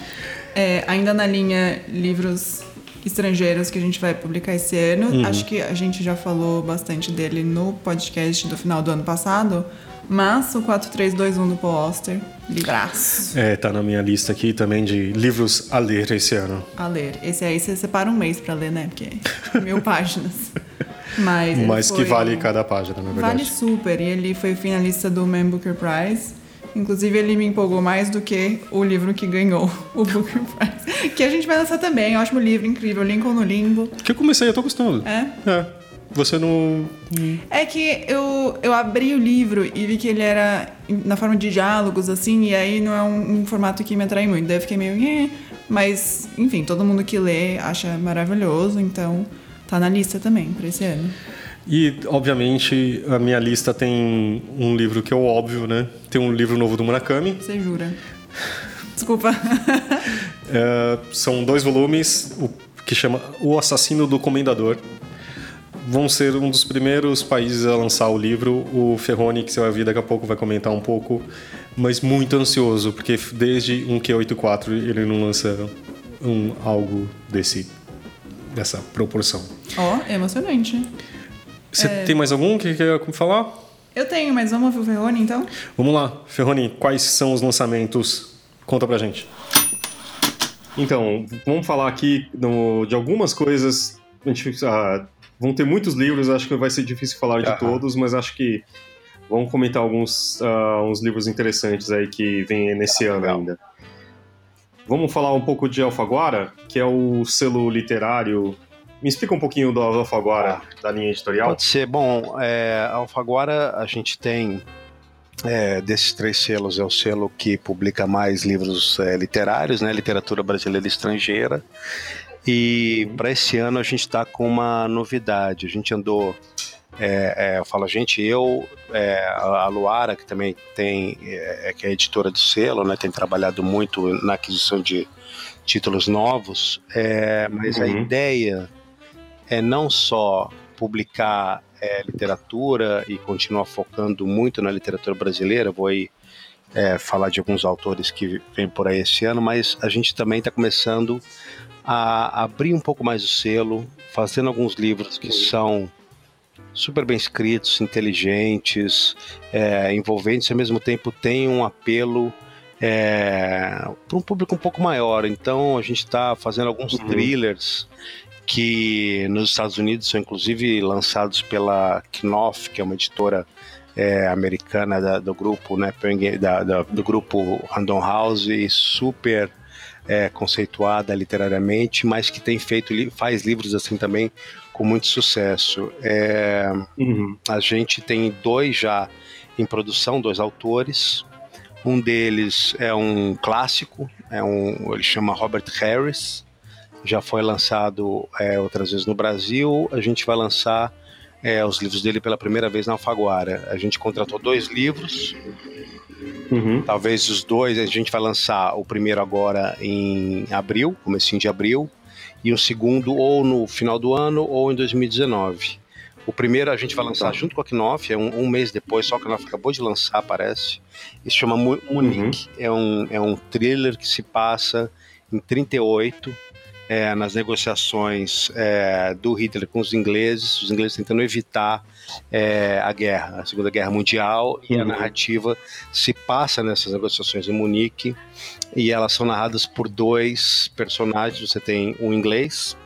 É, ainda na linha livros estrangeiros que a gente vai publicar esse ano. Acho que a gente já falou bastante dele no podcast do final do ano passado. Mas o 4321 do Paul Auster, livraço É, tá na minha lista aqui também de livros a ler esse ano. a ler. Esse aí você separa um mês pra ler, né? Porque é mil (laughs) páginas. Mas, Mas que vale cada página, na verdade. Vale super. E ele foi finalista do Man Booker Prize. Inclusive, ele me empolgou mais do que o livro que ganhou (laughs) o Booker Prize. Que a gente vai lançar também. Ótimo livro, incrível. Lincoln no Limbo. Que eu comecei, eu tô gostando. É? É. Você não. É que eu, eu abri o livro e vi que ele era na forma de diálogos, assim, e aí não é um, um formato que me atrai muito. Daí eu fiquei meio. "Eh", Mas, enfim, todo mundo que lê acha maravilhoso, então tá na lista também pra esse ano. E, obviamente, a minha lista tem um livro que é o óbvio, né? Tem um livro novo do Murakami. Você jura? Desculpa. (laughs) É, são dois volumes, o que chama O Assassino do Comendador. Vão ser um dos primeiros países a lançar o livro. O Ferroni, que você vai ouvir daqui a pouco, vai comentar um pouco. Mas muito ansioso, porque desde um Q84 ele não lança um, algo desse, dessa proporção. Ó, emocionante. Você É. tem mais algum que quer falar? Eu tenho, mas vamos ouvir o Ferroni então? Vamos lá, Ferroni, quais são os lançamentos? Conta pra gente. Então, vamos falar aqui no- de algumas coisas. A gente, ah, vão ter muitos livros, acho que vai ser difícil falar de Aham. todos, mas acho que vamos comentar alguns ah, uns livros interessantes aí que vêm nesse ano legal. ainda. Vamos falar um pouco de Alfaguara, que é o selo literário. Me explica um pouquinho do Alfaguara, da linha editorial. Pode ser. Bom, é, Alfaguara a gente tem, é, desses três selos, é o selo que publica mais livros é, literários, né? Literatura brasileira e estrangeira. E para esse ano a gente está com uma novidade. A gente andou, é, é, eu falo a gente, eu, é, a a Luara, que também tem, é, que é editora do selo, né? Tem trabalhado muito na aquisição de títulos novos, é, mas a Uhum. ideia é não só publicar é, literatura e continuar focando muito na literatura brasileira, vou aí é, falar de alguns autores que vêm por aí esse ano, mas a gente também está começando a abrir um pouco mais o selo, fazendo alguns livros que são super bem escritos, inteligentes, é, envolventes, e ao mesmo tempo tem um apelo para um público um pouco maior. Então a gente está fazendo alguns Uhum. thrillers que nos Estados Unidos são inclusive lançados pela Knopf, que é uma editora é, americana da- do grupo, né, da- da- do grupo Random House, e super é, conceituada literariamente, mas que tem feito faz livros assim também com muito sucesso. É, Uhum. a gente tem dois já em produção, dois autores. Um deles é um clássico, é um, ele chama Robert Harris, já foi lançado é, outras vezes no Brasil. A gente vai lançar é, os livros dele pela primeira vez na Alfaguara. A gente contratou dois livros, Uhum. talvez os dois. A gente vai lançar o primeiro agora em abril, comecinho de abril, e o segundo ou no final do ano ou em 2019. O primeiro a gente vai lançar Tá. junto com a Knopf, é um, um mês depois, só que a Knopf acabou de lançar, parece. Isso chama Mu- Munique. É, um, é um thriller que se passa em 38, é, nas negociações é, do Hitler com os ingleses, os ingleses tentando evitar é, a guerra, a Segunda Guerra Mundial, e a Uhum. narrativa se passa nessas negociações em Munique, e elas são narradas por dois personagens. Você tem um inglês,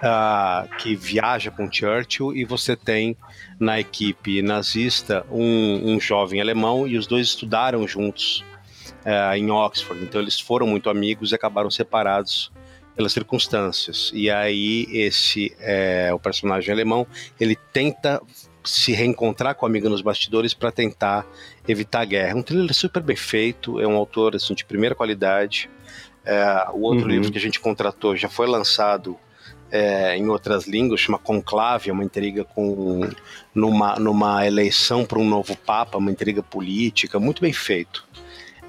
uh, que viaja com Churchill e você tem na equipe nazista um, um jovem alemão e os dois estudaram juntos uh, em Oxford. Então eles foram muito amigos e acabaram separados pelas circunstâncias. E aí esse é, o personagem alemão ele tenta se reencontrar com a amiga nos bastidores para tentar evitar a guerra. Um thriller super bem feito, é um autor assim, de primeira qualidade. É, o outro uhum. livro que a gente contratou já foi lançado é, em outras línguas, chama Conclave, é uma intriga com numa, numa eleição para um novo papa, uma intriga política, muito bem feito.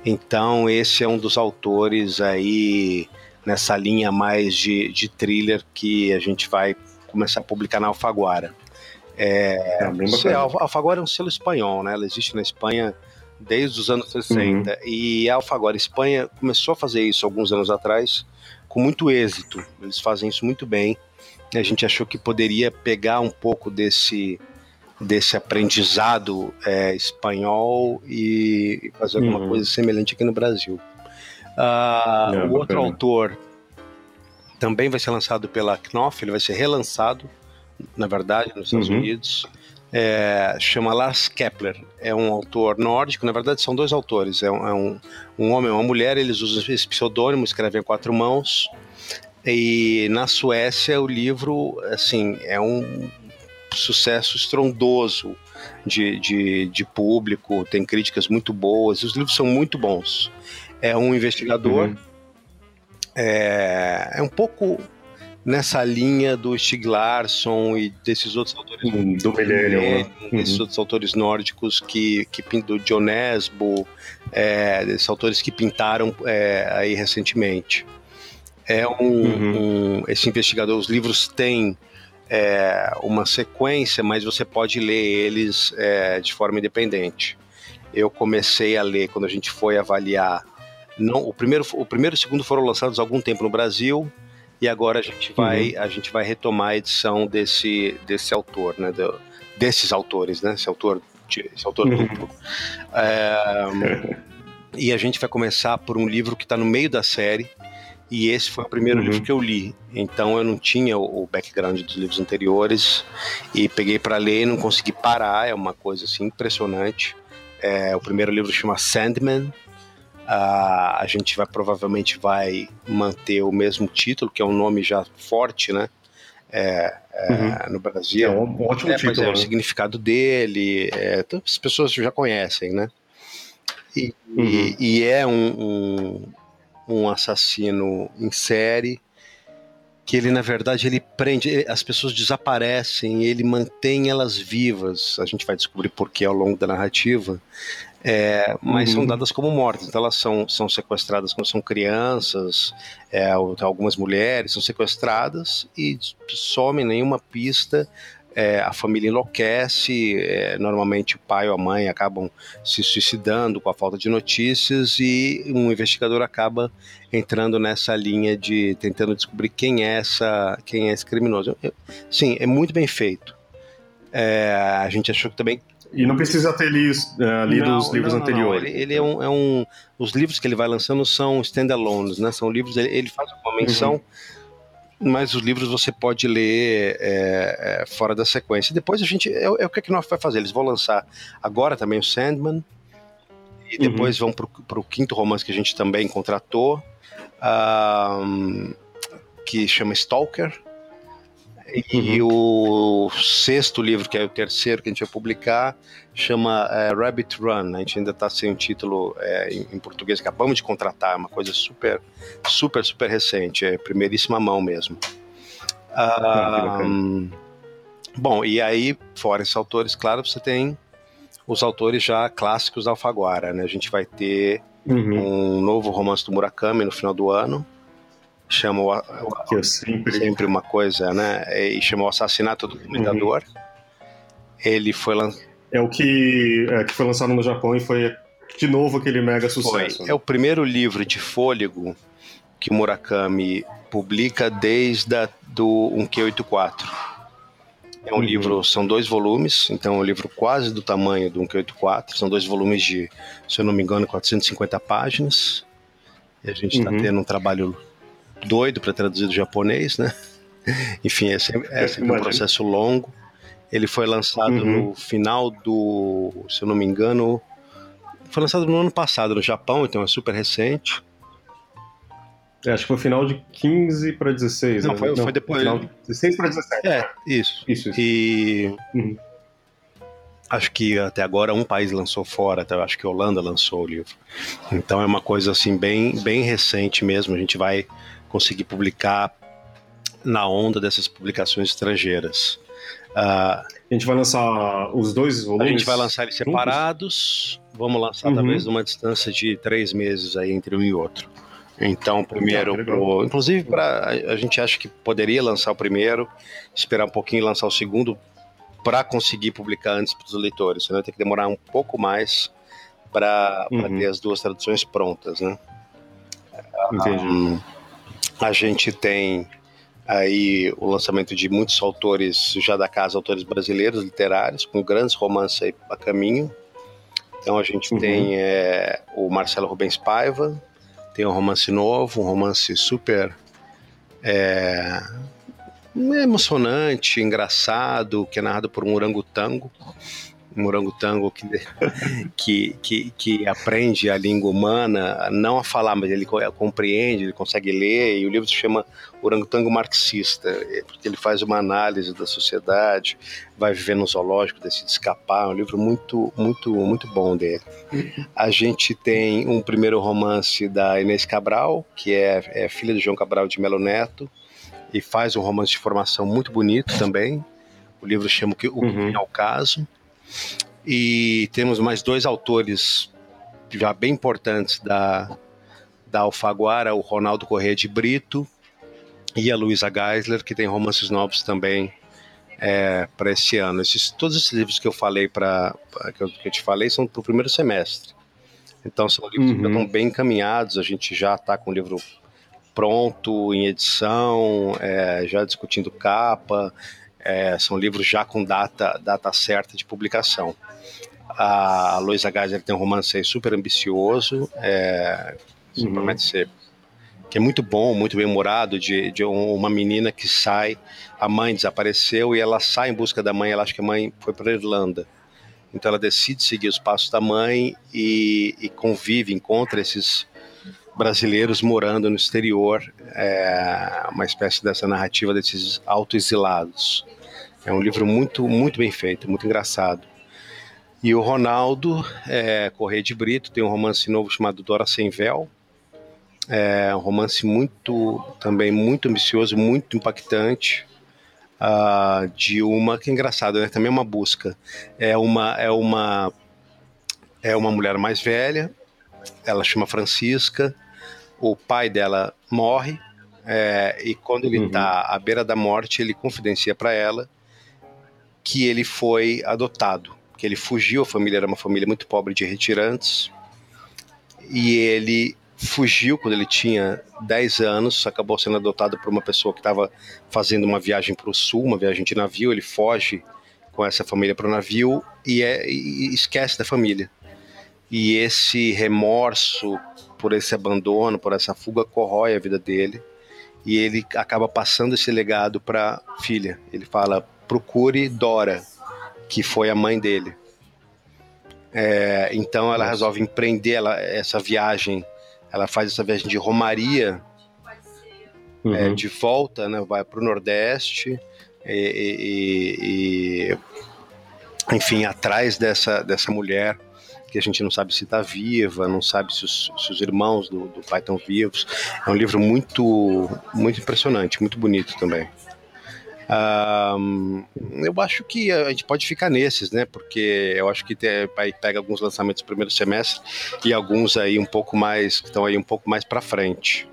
Então esse é um dos autores aí nessa linha mais de, de thriller que a gente vai começar a publicar na Alfaguara. É, é a Alfaguara é um selo espanhol, né? Ela existe na Espanha desde os anos 60 uhum. e a Alfaguara Espanha começou a fazer isso alguns anos atrás com muito êxito. Eles fazem isso muito bem. A gente achou que poderia pegar um pouco desse desse aprendizado é, espanhol e fazer alguma uhum. coisa semelhante aqui no Brasil. Uh, é, o outro autor também vai ser lançado pela Knopf, ele vai ser relançado, na verdade, nos Estados uhum. Unidos. É, chama Lars Kepler, é um autor nórdico, na verdade são dois autores, é um, é um, um homem e uma mulher, eles usam esse pseudônimo, escrevem a quatro mãos, e na Suécia o livro, assim, é um sucesso estrondoso de, de, de público, tem críticas muito boas, os livros são muito bons é um investigador. Uhum. É, é um pouco nessa linha do Stig Larsson e desses outros autores hum, do Millennium, né? desses uhum. outros autores nórdicos que, que do John Nesbo, é, desses autores que pintaram é, aí recentemente. É um, uhum. um, esse investigador, os livros têm é, uma sequência, mas você pode ler eles é, de forma independente. Eu comecei a ler quando a gente foi avaliar não, o primeiro, o primeiro e o segundo foram lançados há algum tempo no Brasil e agora a gente vai, uhum. a gente vai retomar a edição desse, desse autor, né? Do, desses autores, né? Esse autor, esse autor uhum. duplo. É, e a gente vai começar por um livro que está no meio da série e esse foi o primeiro uhum. livro que eu li. Então eu não tinha o, o background dos livros anteriores e peguei para ler e não consegui parar. É uma coisa assim impressionante. É, o primeiro livro chama Sandman Uh, a gente vai provavelmente vai manter o mesmo título, que é um nome já forte, né? É, é, uhum. no Brasil. É um ótimo é, título. É, né? o significado dele, é, as pessoas já conhecem, né? E, uhum. e, e é um, um, um, assassino em série que ele na verdade ele prende ele, as pessoas desaparecem ele mantém elas vivas a gente vai descobrir por que ao longo da narrativa é, mas uhum. são dadas como mortas. Então elas são, são sequestradas quando são crianças, é, algumas mulheres são sequestradas e somem nenhuma pista. É, a família enlouquece, é, normalmente o pai ou a mãe acabam se suicidando com a falta de notícias e um investigador acaba entrando nessa linha de tentando descobrir quem é essa, quem é esse criminoso. Sim, é muito bem feito. É, a gente achou que também e não precisa ter lido, uh, lido não, os livros não, anteriores. Não, ele, ele, é, um, é um, Os livros que ele vai lançando são standalones, né? São livros. Ele, ele faz uma menção. Uhum. Mas os livros você pode ler é, é, fora da sequência. Depois a gente. É, é o que, é que nós vai fazer. Eles vão lançar agora também o Sandman. E depois uhum. vão para o quinto romance que a gente também contratou. Um, que chama Stalker e uhum. o sexto livro, que é o terceiro que a gente vai publicar, chama é, Rabbit Run. A gente ainda está sem o um título é, em, em, português, acabamos de contratar, é uma coisa super, super, super recente, é primeiríssima mão mesmo. Ah, bom, e aí, fora esses autores, claro, você tem os autores já clássicos da Alfaguara, né? A gente vai ter uhum. um novo romance do Murakami no final do ano, chama o, que é sempre... sempre uma coisa, né? E chama o Assassinato do Comendador. Uhum. Ele foi lançado. É o que, é, que foi lançado no Japão e foi de novo aquele mega sucesso. Foi. Né? É o primeiro livro de fôlego que Murakami publica desde a, do 1Q84. É um uhum. livro, são dois volumes, então é um livro quase do tamanho do 1Q84. São dois volumes de, se eu não me engano, 450 páginas. E a gente está uhum. tendo um trabalho doido para traduzir do japonês, né? (laughs) Enfim, é sempre, é sempre um processo longo. Ele foi lançado uhum. no final do, se eu não me engano, foi lançado no ano passado no Japão, então é super recente. É, acho que foi final de 15 para 16. Não, né? foi, não, foi depois. Final de 16 para 17. É, isso. Isso, isso. E. Uhum. Acho que até agora um país lançou fora, até acho que a Holanda lançou o livro. Então é uma coisa assim bem, bem recente mesmo. A gente vai conseguir publicar na onda dessas publicações estrangeiras. Uh, a gente vai lançar os dois volumes? A gente vai lançar eles separados. Vamos lançar uhum. talvez numa distância de três meses aí entre um e outro. Então, primeiro, ah, pro, inclusive, para a gente acha que poderia lançar o primeiro, esperar um pouquinho e lançar o segundo para conseguir publicar antes para os leitores. Senão ter que demorar um pouco mais para uhum. ter as duas traduções prontas, né? Entendi. Um, a gente tem aí o lançamento de muitos autores já da casa, autores brasileiros literários, com grandes romances aí a caminho. Então a gente uhum. tem é, o Marcelo Rubens Paiva, tem um romance novo, um romance super é, emocionante, engraçado, que é narrado por um orangotango um orangotango que, que, que, que, aprende a língua humana, não a falar, mas ele compreende, ele consegue ler, e o livro se chama Orangotango Marxista, é, porque ele faz uma análise da sociedade, vai viver no zoológico, decide escapar, é um livro muito, muito, muito bom dele. A gente tem um primeiro romance da Inês Cabral, que é, é filha de João Cabral de Melo Neto, e faz um romance de formação muito bonito também. O livro chama O que uhum. é o caso. E temos mais dois autores já bem importantes da, da Alfaguara, o Ronaldo Corrêa de Brito e a Luísa Geisler, que tem romances novos também é, para esse ano. Esses, todos esses livros que eu falei para que, que, eu te falei são para o primeiro semestre. Então são livros uhum. que estão bem encaminhados. A gente já está com o livro pronto em edição, é, já discutindo capa. É, são livros já com data, data certa de publicação. A Luísa Geiser tem um romance super ambicioso, é, uhum. promete ser que é muito bom, muito bem humorado, de, de uma menina que sai, a mãe desapareceu e ela sai em busca da mãe, ela acha que a mãe foi para a Irlanda. Então ela decide seguir os passos da mãe e, e convive, encontra esses brasileiros morando no exterior, é uma espécie dessa narrativa desses autoexilados. É um livro muito, muito bem feito, muito engraçado. E o Ronaldo é, Correia de Brito tem um romance novo chamado Dora Sem Véu. É um romance muito, também muito ambicioso, muito impactante. Uh, de uma que é engraçado, né? Também é uma busca. É uma, é uma, é uma mulher mais velha. Ela chama Francisca o pai dela morre é, e quando ele está uhum. à beira da morte, ele confidencia para ela que ele foi adotado, que ele fugiu, a família era uma família muito pobre de retirantes, e ele fugiu quando ele tinha 10 anos, acabou sendo adotado por uma pessoa que estava fazendo uma viagem para o sul, uma viagem de navio, ele foge com essa família para o navio e, é, e esquece da família. E esse remorso por esse abandono, por essa fuga, corrói a vida dele. E ele acaba passando esse legado para filha. Ele fala: procure Dora, que foi a mãe dele. É, então ela resolve empreender ela, essa viagem. Ela faz essa viagem de romaria é, uhum. é, de volta, né, vai para o Nordeste e, e, e, enfim, atrás dessa, dessa mulher que a gente não sabe se está viva, não sabe se os, se os irmãos do, do, pai estão vivos. É um livro muito, muito impressionante, muito bonito também. Um, eu acho que a gente pode ficar nesses, né? Porque eu acho que tem, pega alguns lançamentos do primeiro semestre e alguns aí um pouco mais que estão aí um pouco mais para frente.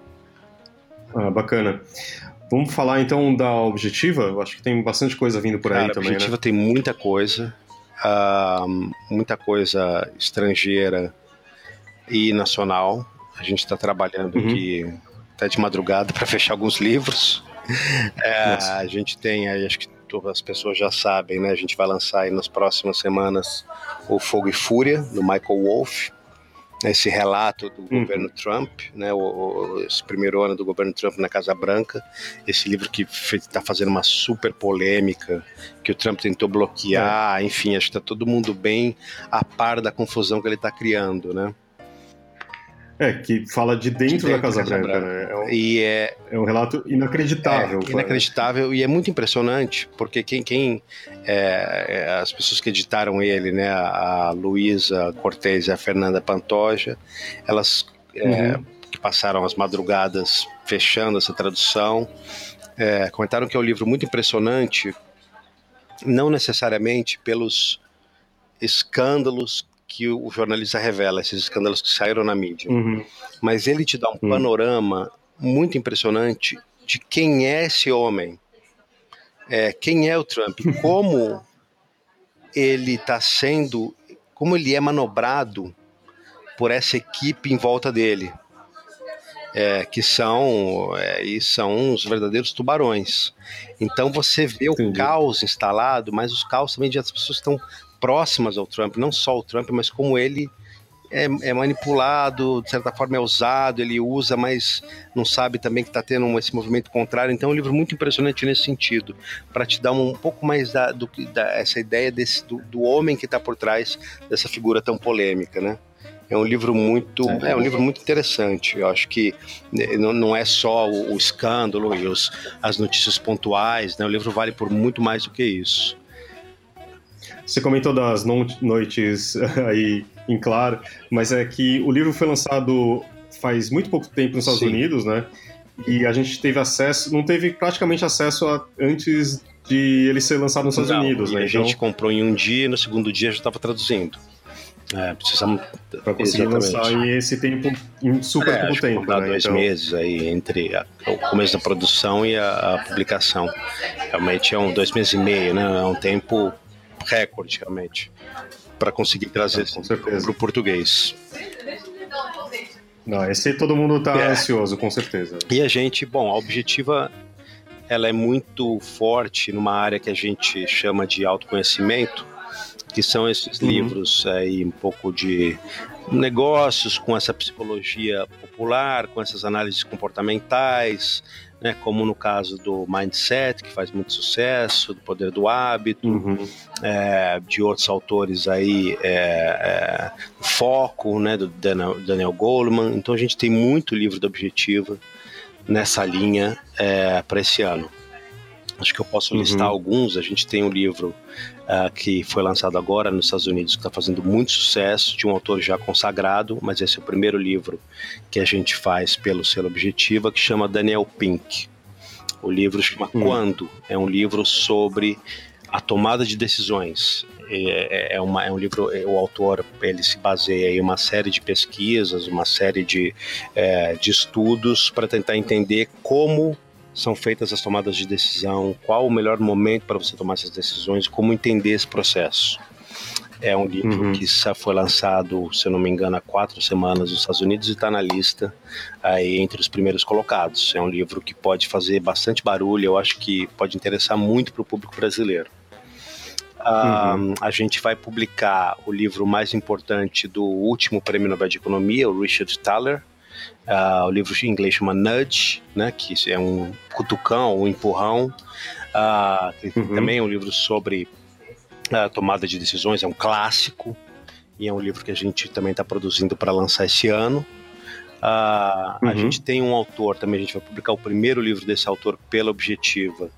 Ah, bacana. Vamos falar então da Objetiva? Eu acho que tem bastante coisa vindo por Cara, aí também. A Objetiva né? tem muita coisa uh, muita coisa estrangeira e nacional. A gente está trabalhando uhum. aqui até de madrugada (laughs) para fechar alguns livros. É, a gente tem aí, acho que as pessoas já sabem, né? A gente vai lançar aí nas próximas semanas o Fogo e Fúria, do Michael Wolff, esse relato do uhum. governo Trump, né, o, o, esse primeiro ano do governo Trump na Casa Branca, esse livro que está fazendo uma super polêmica, que o Trump tentou bloquear, é. enfim, acho que está todo mundo bem a par da confusão que ele está criando, né? É, que fala de dentro, de dentro da Casa, da Casa Branca, Branca, né? É um, e é, é um relato inacreditável. É, inacreditável e é muito impressionante, porque quem, quem é, é, as pessoas que editaram ele, né, a Luísa Cortez e a Fernanda Pantoja, elas é, uhum. que passaram as madrugadas fechando essa tradução, é, comentaram que é um livro muito impressionante, não necessariamente pelos escândalos que o jornalista revela, esses escândalos que saíram na mídia. Uhum. Mas ele te dá um uhum. panorama muito impressionante de quem é esse homem, é, quem é o Trump, (laughs) como ele está sendo, como ele é manobrado por essa equipe em volta dele. É, que são é, e são uns verdadeiros tubarões. Então você vê Entendi. o caos instalado, mas os caos também de as pessoas estão próximas ao Trump, não só o Trump, mas como ele é, é, manipulado, de certa forma é usado, ele usa, mas não sabe também que está tendo esse movimento contrário. Então é um livro muito impressionante nesse sentido, para te dar um, um, pouco mais da, do, da, essa ideia desse, do, do homem que está por trás dessa figura tão polêmica, né? É um livro muito, é, é um livro muito interessante. Eu acho que né, não, não é só o, o escândalo e os, as notícias pontuais, né? O livro vale por muito mais do que isso. Você comentou das noites (laughs) aí em claro, mas é que o livro foi lançado faz muito pouco tempo nos Estados Sim. Unidos, né? E a gente teve acesso, não teve praticamente acesso a, antes de ele ser lançado nos Estados não, Unidos, né? A então... gente comprou em um dia e no segundo dia já estava traduzindo. É, precisamos para conseguir Exatamente. lançar em esse tempo, em super é, pouco tempo. Né? dois então... meses aí entre a, o começo da produção e a, a, publicação. Realmente é um dois meses e meio, né? É um tempo recorde, realmente, para conseguir trazer para o português. Não, esse todo mundo está é. ansioso, com certeza. E a gente, bom, a Objetiva ela é muito forte numa área que a gente chama de autoconhecimento, que são esses uhum. livros aí um pouco de negócios com essa psicologia popular, com essas análises comportamentais, né, como no caso do Mindset, que faz muito sucesso, do Poder do Hábito, uhum. é, de outros autores aí, é, é, Foco, né, do Daniel, Daniel, Goleman. Então a gente tem muito livro da Objetiva nessa linha é, para esse ano. Acho que eu posso listar uhum. alguns. A gente tem um livro uh, que foi lançado agora nos Estados Unidos, que está fazendo muito sucesso, de um autor já consagrado, mas esse é o primeiro livro que a gente faz pelo selo Objetiva, que chama Daniel Pink. O livro chama uhum. Quando? É um livro sobre a tomada de decisões. É, é, é, uma, é um livro, o autor ele se baseia em uma série de pesquisas, uma série de, é, de estudos para tentar entender como são feitas as tomadas de decisão, qual o melhor momento para você tomar essas decisões, como entender esse processo. É um livro uhum. que foi lançado, se eu não me engano, há quatro semanas nos Estados Unidos e está na lista aí entre os primeiros colocados. É um livro que pode fazer bastante barulho, eu acho que pode interessar muito para o público brasileiro. Uhum. a gente vai publicar o livro mais importante do último prêmio Nobel de Economia, o Richard Thaler, Uh, o livro em inglês chama Nudge, né, que é um cutucão, um empurrão. Uh, uhum. Também é um livro sobre uh, tomada de decisões, é um clássico. E é um livro que a gente também está produzindo para lançar esse ano. Uhum. A gente tem um autor também, a gente vai publicar o primeiro livro desse autor pela Objetiva,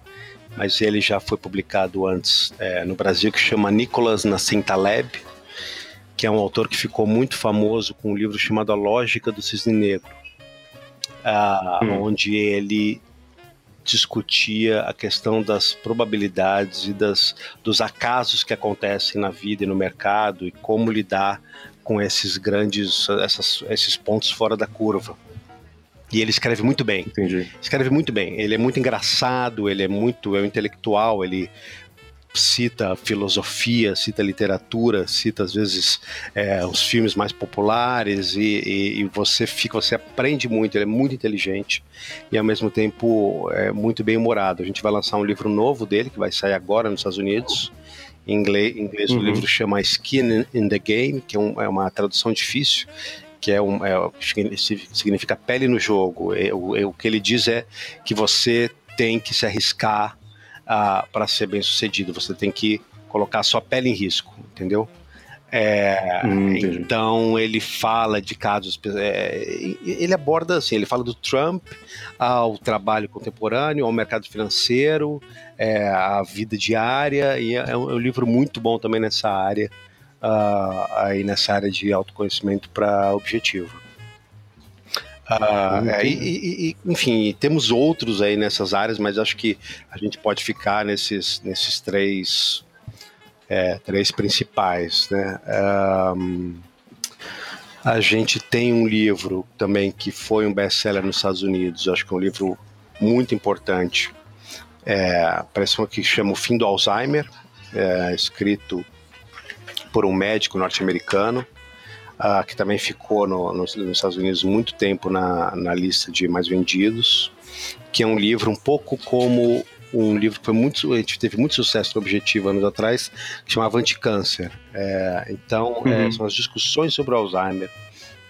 mas ele já foi publicado antes é, no Brasil, que chama Nicolas Nassim Taleb que é um autor que ficou muito famoso com um livro chamado A Lógica do Cisne Negro, ah, hum. onde ele discutia a questão das probabilidades e das, dos acasos que acontecem na vida e no mercado e como lidar com esses grandes essas, esses pontos fora da curva. E ele escreve muito bem. Entendi. Escreve muito bem. Ele é muito engraçado, ele é muito é um intelectual, ele cita filosofia, cita literatura, cita às vezes é, os filmes mais populares e, e, e, você fica, você aprende muito. Ele é muito inteligente e ao mesmo tempo é muito bem humorado. A gente vai lançar um livro novo dele que vai sair agora nos Estados Unidos. Em inglês, em inglês uhum. o livro chama Skin in the Game, que é, um, é uma tradução difícil, que é, um, é significa pele no jogo. O, o que ele diz é que você tem que se arriscar para ser bem sucedido. Você tem que colocar a sua pele em risco, entendeu? É, hum, então ele fala de casos, é, ele aborda assim, ele fala do Trump ao trabalho contemporâneo, ao mercado financeiro, é, à vida diária e é, é um, é um, livro muito bom também nessa área, uh, aí nessa área de autoconhecimento para objetivo. Uh, é, e, e, enfim, temos outros aí nessas áreas, mas acho que a gente pode ficar nesses, nesses três, é, três principais. Né? Um, a gente tem um livro também que foi um best-seller nos Estados Unidos, acho que é um livro muito importante. É, parece um que chama O Fim do Alzheimer, é, escrito por um médico norte-americano uh, que também ficou no, no, nos Estados Unidos muito tempo na, na lista de mais vendidos, que é um livro um pouco como um livro que foi muito, a gente teve muito sucesso no Objetivo anos atrás, que chamava Anticâncer. É, então, é, uhum. é, são as discussões sobre o Alzheimer,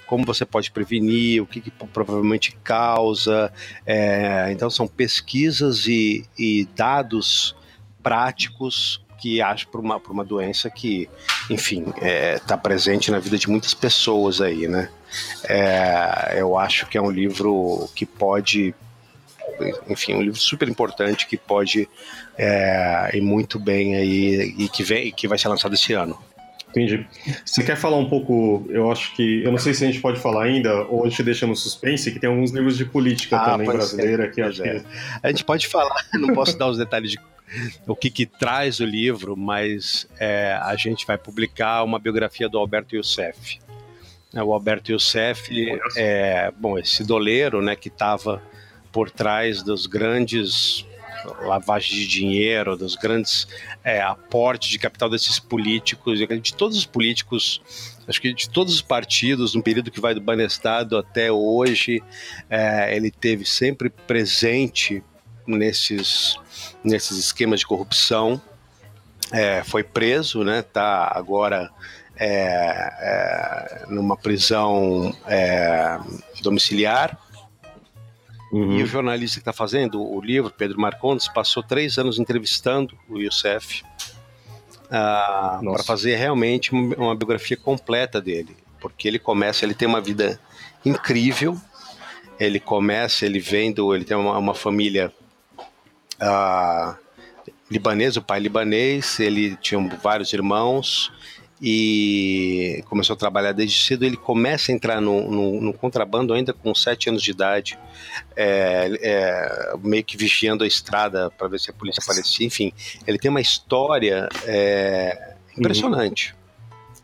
como você pode prevenir, o que, que provavelmente causa. É, então, são pesquisas e, e dados práticos que acho por uma, por uma doença que, enfim, está é, tá presente na vida de muitas pessoas aí, né? É, eu acho que é um livro que pode, enfim, um livro super importante que pode é, ir muito bem aí e que, vem, que vai ser lançado esse ano. Entendi. Você quer falar um pouco? Eu acho que. Eu não sei se a gente pode falar ainda, ou a gente deixa no suspense, que tem alguns livros de política ah, também brasileira ser. que acho é. que. A gente pode falar, (laughs) não posso dar os detalhes de o que, que traz o livro, mas é, a gente vai publicar uma biografia do Alberto Youssef. É, o Alberto Youssef é, bom, esse doleiro, né, que estava por trás dos grandes lavagens de dinheiro, dos grandes é, aportes de capital desses políticos, de todos os políticos, acho que de todos os partidos, no período que vai do Banestado até hoje, é, ele teve sempre presente nesses, nesses esquemas de corrupção. É, foi preso, né? Tá agora é, é, numa prisão é, domiciliar. Uhum. E o jornalista que está fazendo o livro, Pedro Marcondes, passou três anos entrevistando o Youssef uh, para fazer realmente uma biografia completa dele, porque ele começa, ele tem uma vida incrível. Ele começa, ele vem do, ele tem uma, uma família libanês, o pai libanês, ele tinha vários irmãos e começou a trabalhar desde cedo. Ele começa a entrar no, no, no contrabando ainda com sete anos de idade, é, é, meio que vigiando a estrada para ver se a polícia aparecia. Enfim, ele tem uma história é, impressionante. Uhum.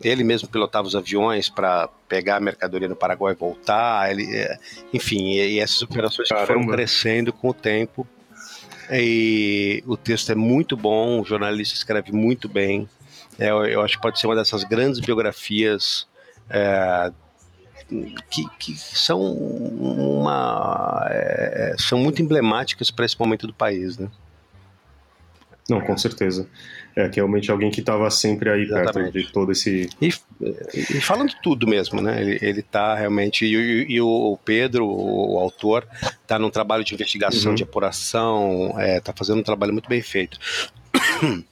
Ele mesmo pilotava os aviões para pegar a mercadoria no Paraguai e voltar. Ele, é, enfim, e, e essas operações Caramba. foram crescendo com o tempo. E o texto é muito bom, o jornalista escreve muito bem. É, eu acho que pode ser uma dessas grandes biografias é, que, que, são uma é, são muito emblemáticas para esse momento do país, né? Não, com certeza. É que realmente alguém que estava sempre aí Exatamente. perto de todo esse. E, e, falando tudo mesmo, né? Ele, ele tá realmente. E, e, e o Pedro, o, autor, está num trabalho de investigação, uhum. de apuração, está é, fazendo um trabalho muito bem feito. (clears throat)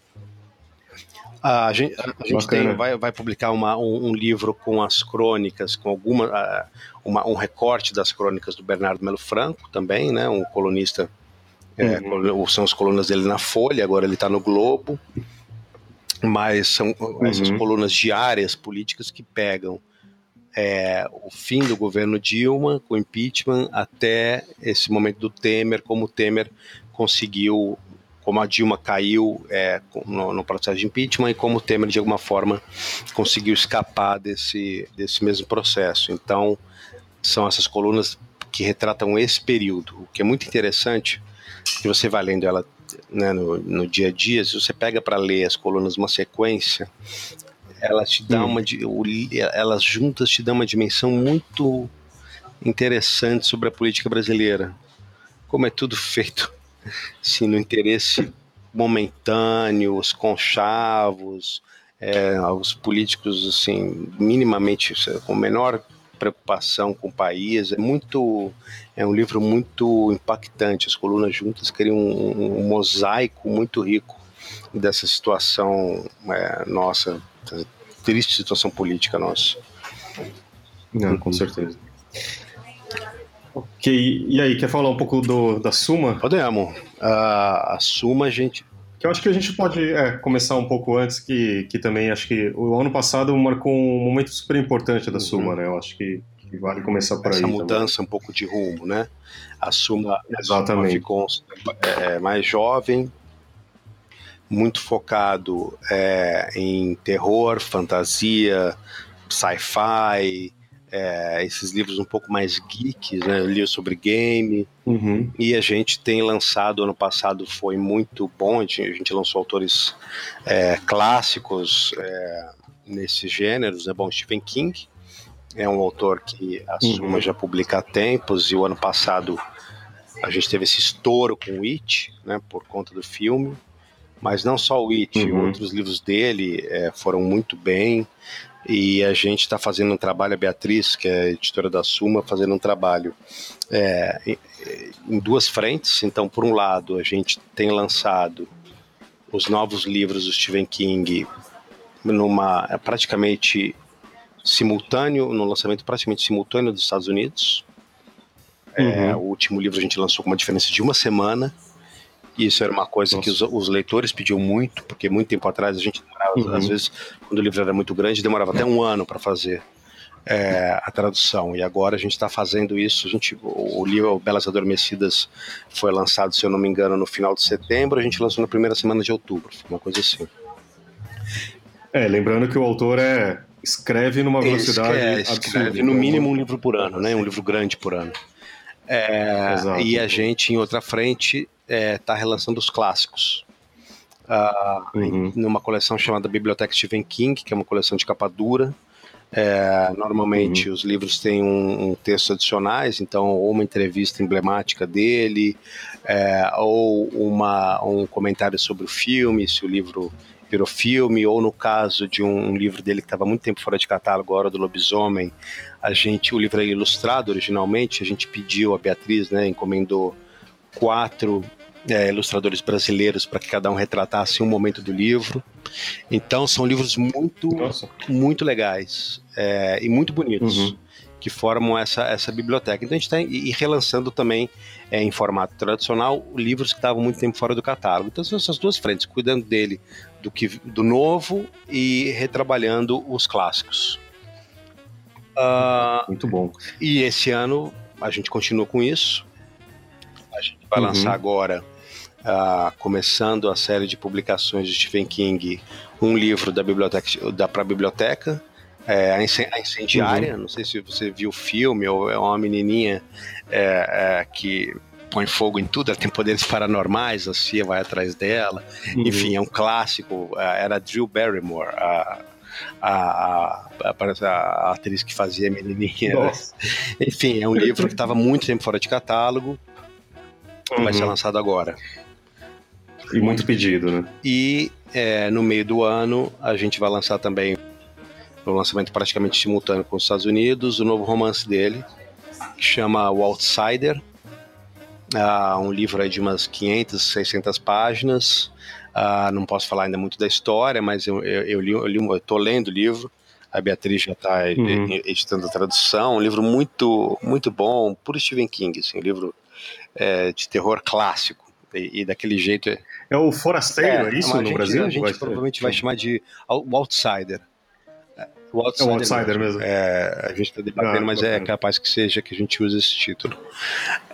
A gente, a gente tem, vai, vai publicar uma, um, um, livro com as crônicas, com alguma, uma, um recorte das crônicas do Bernardo Melo Franco também, né? Um colunista é, uhum. são as colunas dele na Folha, agora ele está no Globo. Mas são uhum. essas colunas diárias políticas que pegam é, o fim do governo Dilma, com impeachment, até esse momento do Temer, como o Temer conseguiu, como a Dilma caiu é, no, no, processo de impeachment e como o Temer, de alguma forma, conseguiu escapar desse, desse mesmo processo. Então, são essas colunas que retratam esse período, o que é muito interessante, que você vai lendo ela né, no, no dia a dia, se você pega para ler as colunas uma sequência, elas te dão uma elas juntas te dão uma dimensão muito interessante sobre a política brasileira. Como é tudo feito (laughs) assim, no interesse momentâneo, os conchavos, é, os políticos assim minimamente com menor preocupação com o país. É muito, é um livro muito impactante. As colunas juntas criam um, um mosaico muito rico dessa situação é, nossa, triste situação política nossa. Não, com certeza. Ok, e aí, quer falar um pouco do, da Suma? Podemos. Uh, a Suma, a gente. Que eu acho que a gente pode é, começar um pouco antes, que, que também acho que o ano passado marcou um momento super importante da uhum. Suma, né? Eu acho que, que vale começar por Essa aí. Essa mudança também. um pouco de rumo, né? A Suma, Exatamente. A Suma ficou é, mais jovem, muito focado é, em terror, fantasia, sci-fi, é, esses livros um pouco mais geeks, né? Eu li sobre game. Uhum. E a gente tem lançado, ano passado foi muito bom, a gente, lançou autores é, clássicos é, nesses gêneros, né? Bom, Stephen King é um autor que a Suma uhum. já publica há tempos, e o ano passado a gente teve esse estouro com o It, né? Por conta do filme. Mas não só o It, uhum. outros livros dele é, foram muito bem. E a gente está fazendo um trabalho, a Beatriz, que é editora da Suma, fazendo um trabalho é, em, duas frentes. Então, por um lado, a gente tem lançado os novos livros do Stephen King numa é, praticamente simultâneo, no lançamento praticamente simultâneo dos Estados Unidos. É, uhum. É, o último livro a gente lançou com uma diferença de uma semana. Isso era uma coisa Nossa. que os, os, leitores pediam muito, porque muito tempo atrás a gente demorava, uhum. às vezes, quando o livro era muito grande, demorava até um ano para fazer é, a tradução. E agora a gente está fazendo isso. A gente, o, livro Belas Adormecidas foi lançado, se eu não me engano, no final de setembro. A gente lançou na primeira semana de outubro, uma coisa assim. É, lembrando que o autor é escreve numa velocidade é, escreve no mínimo um livro por ano, né? Um livro grande por ano. É, e a gente, em outra frente, está é, tá relançando os clássicos. Uh, uhum. numa coleção chamada Biblioteca Stephen King, que é uma coleção de capa dura. É, normalmente uhum. os livros têm um, um, texto adicionais, então ou uma entrevista emblemática dele, é, ou uma, um comentário sobre o filme, se o livro virou filme, ou no caso de um, um livro dele que estava muito tempo fora de catálogo, Hora do Lobisomem, a gente, o livro é ilustrado originalmente, a gente pediu a Beatriz, né, encomendou quatro é, ilustradores brasileiros para que cada um retratasse um momento do livro. Então são livros muito, Nossa. muito legais é, e muito bonitos. Uhum. Que formam essa, essa biblioteca. Então a gente está relançando também é, em formato tradicional livros que estavam muito tempo fora do catálogo. Então são essas duas frentes, cuidando dele do, que, do novo e retrabalhando os clássicos. Uh, muito bom. E esse ano a gente continua com isso. A gente vai uhum. lançar agora, uh, começando a série de publicações de Stephen King, um livro da biblioteca, da para biblioteca, é, a Incendiária. Uhum. Não sei se você viu o filme, ou é uma menininha é, é, que põe fogo em tudo, ela tem poderes paranormais, a CIA vai atrás dela. Uhum. Enfim, é um clássico. É, era Drew Barrymore, a, a, a, a, atriz que fazia a menininha. Nossa. (laughs) Enfim, é um livro que estava muito tempo fora de catálogo uhum. vai ser uhum. lançado agora. E muito pedido, né? E é, no meio do ano a gente vai lançar também o um lançamento praticamente simultâneo com os Estados Unidos, o novo romance dele, que chama O Outsider. Ah, um livro de umas 500, 600 páginas. Ah, não posso falar ainda muito da história, mas eu, eu, eu li, eu, li, eu tô lendo o livro. A Beatriz já está uhum. editando a tradução. Um livro muito, muito bom, puro Stephen King. Assim, um livro é, de terror clássico. E, e, daquele jeito. É, é o Forasteiro, é, é isso no gente, Brasil? A gente vai provavelmente vai chamar de o Outsider. O Outsider, é o outsider mesmo. mesmo. É, a gente está debatendo, ah, mas é capaz que seja que a gente use esse título.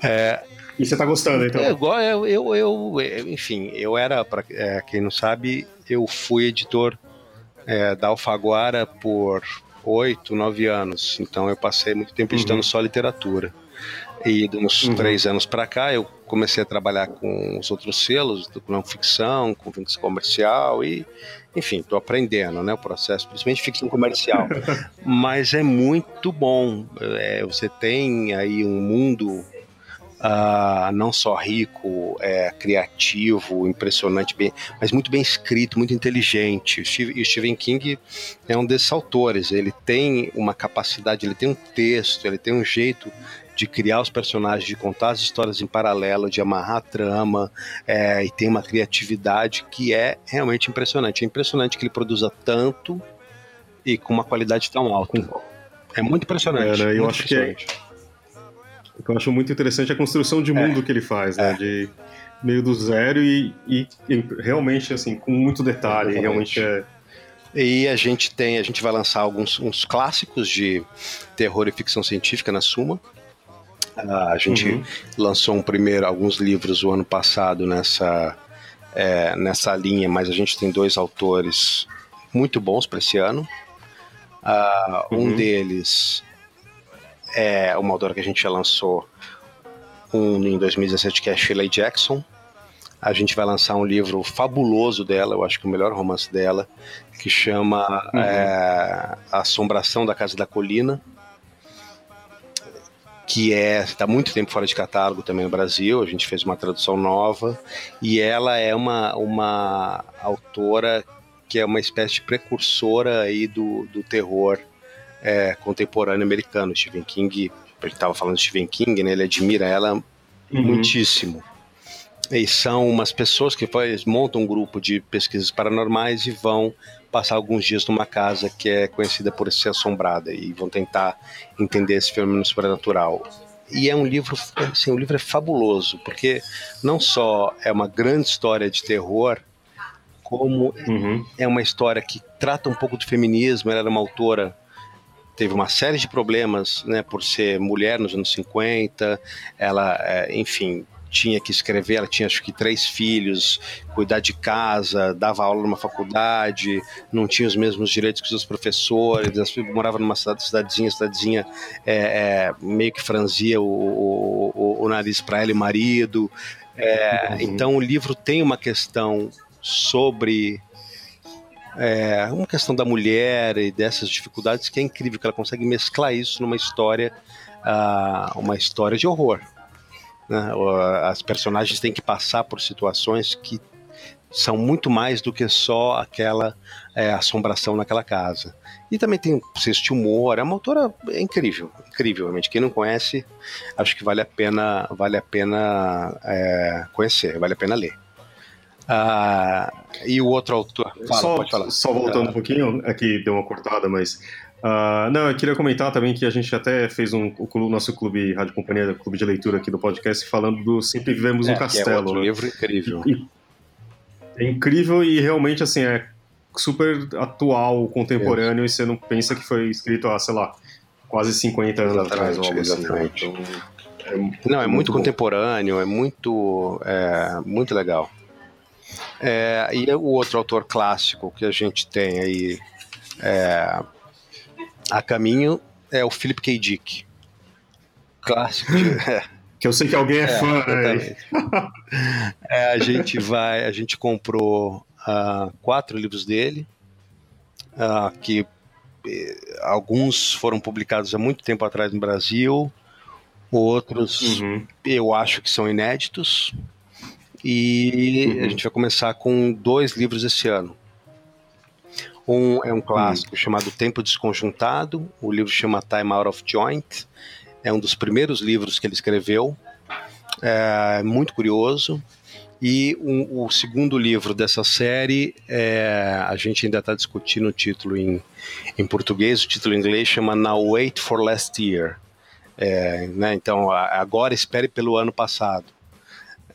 É, e você está gostando, então? É, igual eu, eu, eu, enfim, eu era, para é, quem não sabe, eu fui editor é, da Alfaguara por oito, nove anos. Então eu passei muito tempo editando uhum. só literatura. E de uns uhum. três anos para cá, eu comecei a trabalhar com os outros selos, com não ficção, com ficção comercial e, enfim, estou aprendendo, né, o processo, principalmente ficção comercial. (laughs) Mas é muito bom. É, você tem aí um mundo uh, não só rico, é, criativo, impressionante, bem, mas muito bem escrito, muito inteligente. E o Stephen King é um desses autores. Ele tem uma capacidade, ele tem um texto, ele tem um jeito de criar os personagens, de contar as histórias em paralelo, de amarrar a trama, é, e tem uma criatividade que é realmente impressionante. É impressionante que ele produza tanto e com uma qualidade tão alta. É muito impressionante. É, né? Eu acho que é, o que eu acho muito interessante é a construção de mundo é. que ele faz, né? É. De meio do zero e, e, e, realmente, assim, com muito detalhe. Realmente é. E a gente tem, a gente vai lançar alguns uns clássicos de terror e ficção científica na Suma. A gente uhum. lançou um primeiro, alguns livros o ano passado nessa, é, nessa linha, mas a gente tem dois autores muito bons para esse ano. Uh, uhum. Um deles é uma autora que a gente já lançou um em 2017, que é Shirley Jackson. A gente vai lançar um livro fabuloso dela, eu acho que o melhor romance dela, que chama uhum. é, Assombração da Casa da Colina, que é está muito tempo fora de catálogo também no Brasil. A gente fez uma tradução nova e ela é uma, uma autora que é uma espécie de precursora aí do, do terror é, contemporâneo americano. Stephen King, a gente estava falando de Stephen King, né? Ele admira ela uhum. muitíssimo. E são umas pessoas que faz, montam um grupo de pesquisas paranormais e vão passar alguns dias numa casa que é conhecida por ser assombrada e vão tentar entender esse fenômeno sobrenatural. E é um livro, assim, o livro é fabuloso, porque não só é uma grande história de terror, como uhum. é uma história que trata um pouco do feminismo. Ela era uma autora teve uma série de problemas, né, por ser mulher nos anos 50, ela, é, enfim, tinha que escrever, ela tinha acho que três filhos, cuidar de casa, dava aula numa faculdade, não tinha os mesmos direitos que os professores, morava numa cidade, cidadezinha, cidadezinha é, é, meio que franzia o, o, o, o nariz para ela e marido. É, uhum. Então o livro tem uma questão sobre é, uma questão da mulher e dessas dificuldades que é incrível que ela consegue mesclar isso numa história, uh, uma história de horror. Né? As personagens têm que passar por situações que são muito mais do que só aquela é, assombração naquela casa. E também tem senso de humor, é uma autora incrível, incrível, realmente. Quem não conhece, acho que vale a pena, vale a pena é, conhecer, vale a pena ler. Ah, e o outro autor. Fala, só. Só voltando ah. um pouquinho, aqui deu uma cortada, mas. Uh, não, eu queria comentar também que a gente até fez um, o nosso clube Rádio Companhia, clube de leitura aqui do podcast, falando do Sempre Vivemos é, no Castelo. É outro né? livro incrível. E, é incrível e realmente, assim, é super atual, contemporâneo, é. e você não pensa que foi escrito há, sei lá, quase 50 anos atrás. Ou algo exatamente. Assim, né? então, é, não, é muito, muito contemporâneo, é muito, é, muito legal. É, e o outro autor clássico que a gente tem aí é, a caminho é o Philip K. Dick. Clássico. É. (laughs) Que eu sei que alguém é, é fã, né? (laughs) é, a gente vai, a gente comprou uh, quatro livros dele, uh, que uh, alguns foram publicados há muito tempo atrás no Brasil, outros uhum. eu acho que são inéditos. E uhum. a gente vai começar com dois livros esse ano. Um é um clássico uhum. chamado Tempo Desconjuntado, o livro chama Time Out of Joint, é um dos primeiros livros que ele escreveu, é muito curioso. E um, o segundo livro dessa série, é, a gente ainda está discutindo o título em, em português, o título em inglês chama Now Wait for Last Year. É, né, então, agora espere pelo ano passado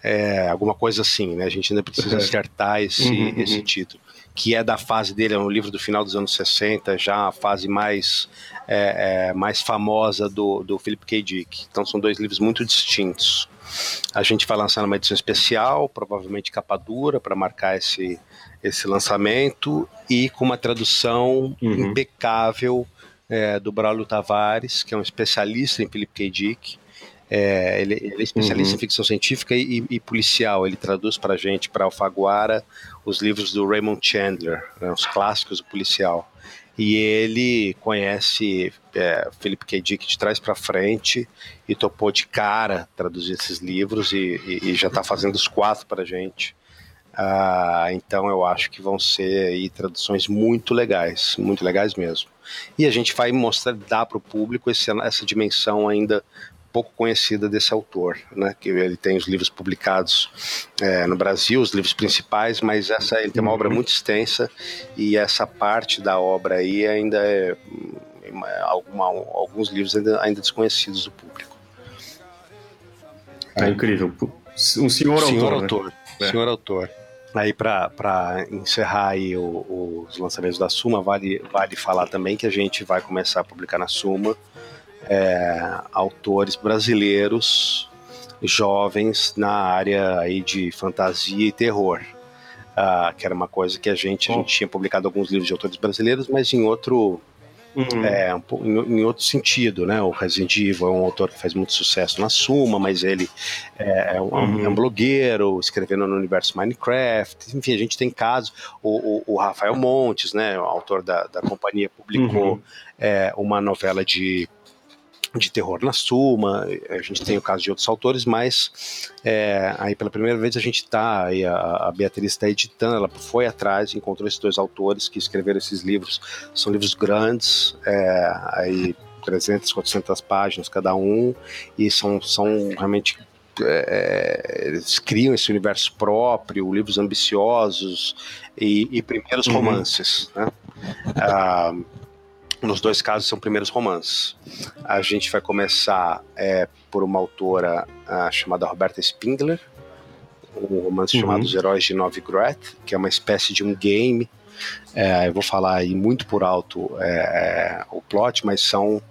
é, alguma coisa assim, né? A gente ainda precisa (laughs) acertar esse, uhum, uhum. esse título. Que é da fase dele, é um livro do final dos anos 60, já a fase mais, é, é, mais famosa do, do Philip K. Dick. Então são dois livros muito distintos. A gente vai lançar uma edição especial, provavelmente capa dura, para marcar esse, esse lançamento, e com uma tradução uhum. impecável é, do Braulio Tavares, que é um especialista em Philip K. Dick. É, ele, ele, é especialista uhum. em ficção científica e, e, policial. Ele traduz para a gente, para Alfaguara, os livros do Raymond Chandler, né, os clássicos do policial. e ele conhece é, Felipe K. Dick de trás para frente e topou de cara traduzir esses livros e, e, e já está fazendo os quatro para gente. Ah, então eu acho que vão ser aí traduções muito legais, muito legais mesmo. E a gente vai mostrar, dar para o público esse, essa dimensão ainda pouco conhecida desse autor, né? Que ele tem os livros publicados é, no Brasil, os livros principais, mas essa ele tem uma obra muito extensa e essa parte da obra aí ainda é alguma, alguns livros ainda, ainda desconhecidos do público. É incrível. Um senhor, senhor autor. autor né? Senhor autor. Aí, para encerrar aí o, os lançamentos da Suma, vale, vale falar também que a gente vai começar a publicar na Suma é, autores brasileiros jovens na área aí de fantasia e terror. Uh, que era uma coisa que a gente, a gente tinha publicado alguns livros de autores brasileiros, mas em outro uhum. é, um, em, em, outro sentido, né? O Resident Evil é um autor que faz muito sucesso na Suma, mas ele é, é, um, uhum. é um, blogueiro, escrevendo no universo Minecraft. Enfim, a gente tem casos. O, o, o Rafael Montes, né? O autor da, da companhia, publicou uhum. é, uma novela de de terror na Suma, a gente tem o caso de outros autores, mas é, aí pela primeira vez a gente está, a, a Beatriz está editando, ela foi atrás, encontrou esses dois autores que escreveram esses livros, são livros grandes, é, aí 300, 400 páginas cada um, e são, são realmente é, eles criam esse universo próprio, livros ambiciosos e, e primeiros uhum. romances, né? Ah, nos dois casos são primeiros romances. A gente vai começar é, por uma autora uh, chamada Roberta Spindler, um romance uhum. chamado Os Heróis de Novigrad, que é uma espécie de um game. É, eu vou falar aí muito por alto é, o plot, mas são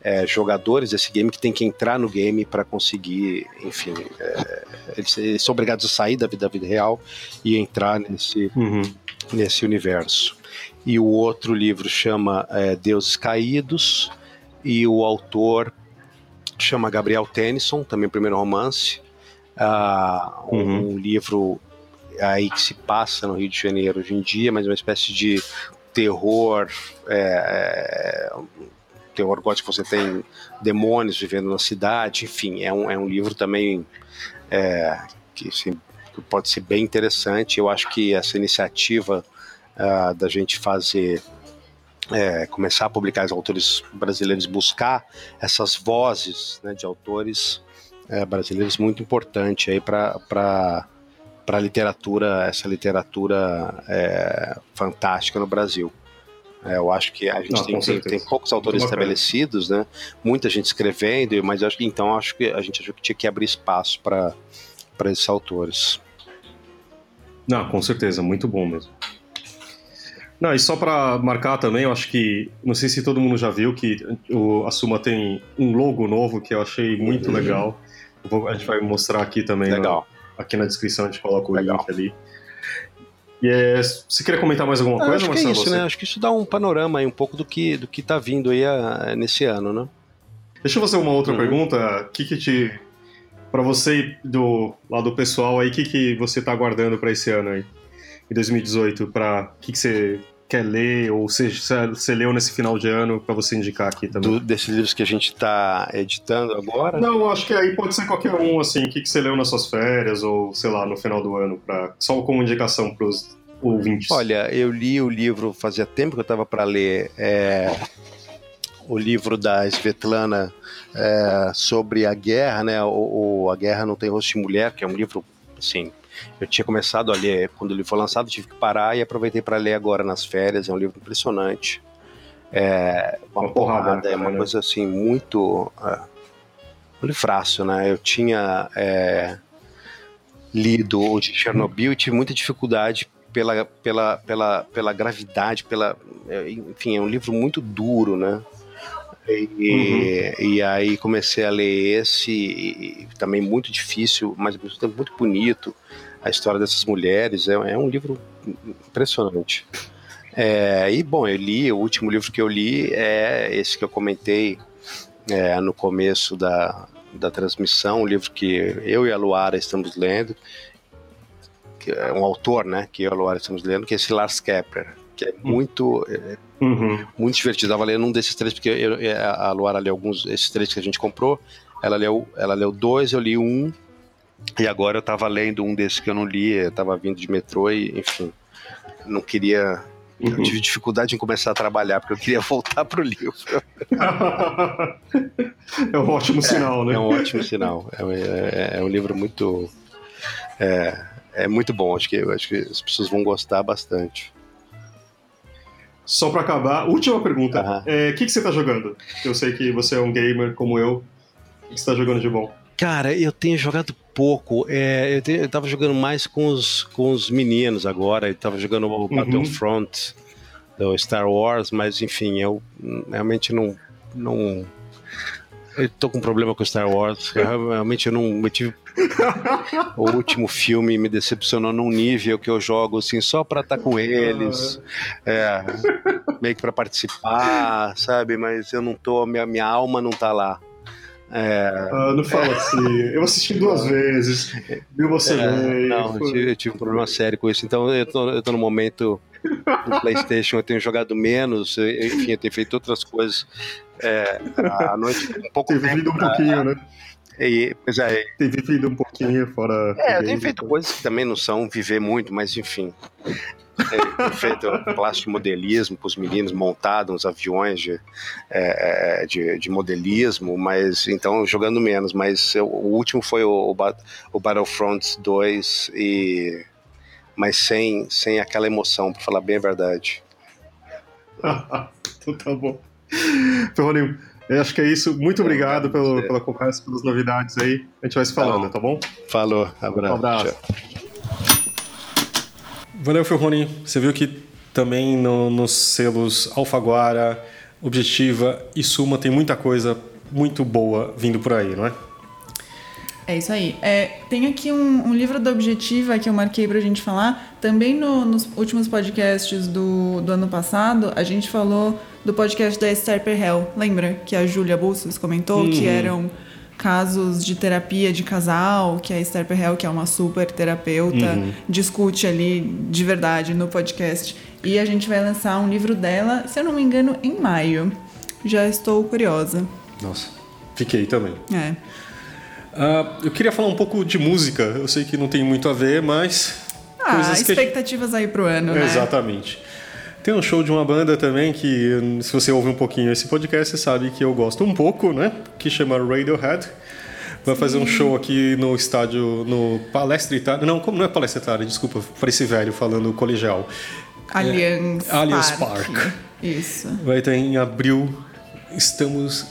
é, jogadores desse game que tem que entrar no game para conseguir, enfim, é, eles, eles, são obrigados a sair da vida, da vida real e entrar nesse, uhum. nesse universo e o outro livro chama é, Deuses Caídos, e o autor chama Gabriel Tennyson, também primeiro romance, uh, uhum. um livro aí que se passa no Rio de Janeiro hoje em dia, mas uma espécie de terror, é, é terror gótico, você tem demônios vivendo na cidade, enfim, é um, é um livro também é, que, assim, que pode ser bem interessante. Eu acho que essa iniciativa uh, da gente fazer é, começar a publicar os autores brasileiros, buscar essas vozes né, de autores é, brasileiros muito importante aí para para a literatura, essa literatura é, fantástica no Brasil. É, eu acho que a gente Não, tem, tem, tem, poucos autores estabelecidos, né? Muita gente escrevendo, mas acho que então acho que a gente achou que tinha que abrir espaço para esses autores. Não, com certeza, muito bom mesmo. Não, e só para marcar também, eu acho que, não sei se todo mundo já viu, que o, a Suma tem um logo novo que eu achei muito uhum. legal. Vou, a gente vai mostrar aqui também. Legal. Na, aqui na descrição a gente coloca o legal. link ali. E é, você queria comentar mais alguma coisa, acho Marcelo? Que é isso, né? Acho que isso dá um panorama aí, um pouco do que, do que tá vindo aí a, a, nesse ano, né? Deixa eu fazer uma outra uhum. pergunta. O que que te... Pra você, do lado pessoal aí, o que que você tá aguardando para esse ano aí? Em 2018, para o que, que você quer ler ou você, você leu nesse final de ano para você indicar aqui também? Do, desses livros que a gente está editando agora? Não, acho que aí pode ser qualquer um, assim, o que, que você leu nas suas férias ou, sei lá, no final do ano, pra, só como indicação para os ouvintes. Olha, eu li o livro, fazia tempo que eu estava para ler, é, o livro da Svetlana é, sobre a guerra, né, o, o, A Guerra Não Tem Rosto de Mulher, que é um livro, assim, eu tinha começado a ler quando ele foi lançado, tive que parar e aproveitei para ler agora nas férias. É um livro impressionante. É uma, uma porrada, porrada é uma né? coisa assim muito. É, um livraço, né? Eu tinha é, lido o de Chernobyl e tive muita dificuldade pela, pela, pela, pela gravidade, pela. É, enfim, é um livro muito duro, né? E, uhum. e aí comecei a ler esse, também muito difícil, mas muito bonito. A história dessas mulheres é, é um livro impressionante. É, e bom, eu li, o último livro que eu li é esse que eu comentei é, no começo da, da transmissão, um livro que eu e a Luara estamos lendo, que é um autor, né, que eu e a Luara estamos lendo, que é esse Lars Kepler, que é muito, é, Uhum. muito divertido. Eu tava lendo um desses três, porque eu- eu- a Luara leu alguns, esses três que a gente comprou. Ela leu, ela leu dois, eu li um. E agora eu tava lendo um desses que eu não li, eu tava vindo de metrô e, enfim, não queria. Eu Uhum. tive dificuldade em começar a trabalhar, porque eu queria (laughs) voltar pro livro. é um ótimo sinal, né? É um ótimo sinal. É, é- é um livro muito. É, é muito bom. Acho que, acho que as pessoas vão gostar bastante. Só pra acabar, última pergunta. Aham. É, O que, que você tá jogando? Eu sei que você é um gamer como eu. O que que você tá jogando de bom? Cara, eu tenho jogado pouco. É, eu, tenho- eu tava jogando mais com os, com os meninos agora. Eu tava jogando o Battlefront do Star Wars, mas enfim, eu realmente não. não eu tô com problema com Star Wars. Eu, realmente eu não. Eu tive, (laughs) o último filme me decepcionou num nível que eu jogo assim só pra estar com eles. É, meio que pra participar, sabe? Mas eu não tô. Minha, minha alma não tá lá. É, Ah, não fala assim. Eu assisti duas vezes. Viu você É, bem. não, eu foi- tive, eu tive um problema sério com isso. Então eu tô, eu tô no momento do (laughs) PlayStation, eu tenho jogado menos, eu- enfim, eu tenho feito outras coisas é, à noite, um pouco Tem vivido um tempo, pouquinho, né? E, pois é, Tem vivido um pouquinho fora. é, eu tenho feito então. coisas que também não são viver muito, mas enfim. Tenho feito plástico modelismo para os meninos, montado uns aviões de, é, é, de, de modelismo, mas então jogando menos. Mas eu- o último foi o, o, Bat- o Battlefront 2, e, mas sem, sem aquela emoção, para falar bem a verdade. (laughs) então tá bom. Ferroninho, eu acho que é isso. Muito obrigado pelo, pela conversa, pelas novidades aí. A gente vai se falando, tá bom? Falou, abraço. Um abraço. tchau. Valeu, Ferroni. Você viu que também no- nos selos Alfaguara, Objetiva e Suma tem muita coisa muito boa vindo por aí, não é? É isso aí. É, tem aqui um, um livro da Objetiva que eu marquei pra gente falar. Também no- nos últimos podcasts do, do ano passado, a gente falou do podcast da Esther Perel. Lembra que a Júlia Bustos comentou que eram casos de terapia de casal, que a Esther Perel, que é uma super terapeuta, discute ali de verdade no podcast. E a gente vai lançar um livro dela, se eu não me engano, em maio. Já estou curiosa. Nossa, fiquei também. É. Ah, eu queria falar um pouco de música. Eu sei que não tem muito a ver, mas. Ah, a gente- expectativas aí pro ano, né? Exatamente. Tem um show de uma banda também que, se você ouve um pouquinho esse podcast, você sabe que eu gosto um pouco, né? Que chama Radiohead. Vai fazer um show aqui no estádio, no Palestra Itália. Não, como não é Palestra Itália, desculpa, pareci velho falando colegial. Allianz, É, Allianz Parque. Park. Isso. Vai ter em abril. Estamos.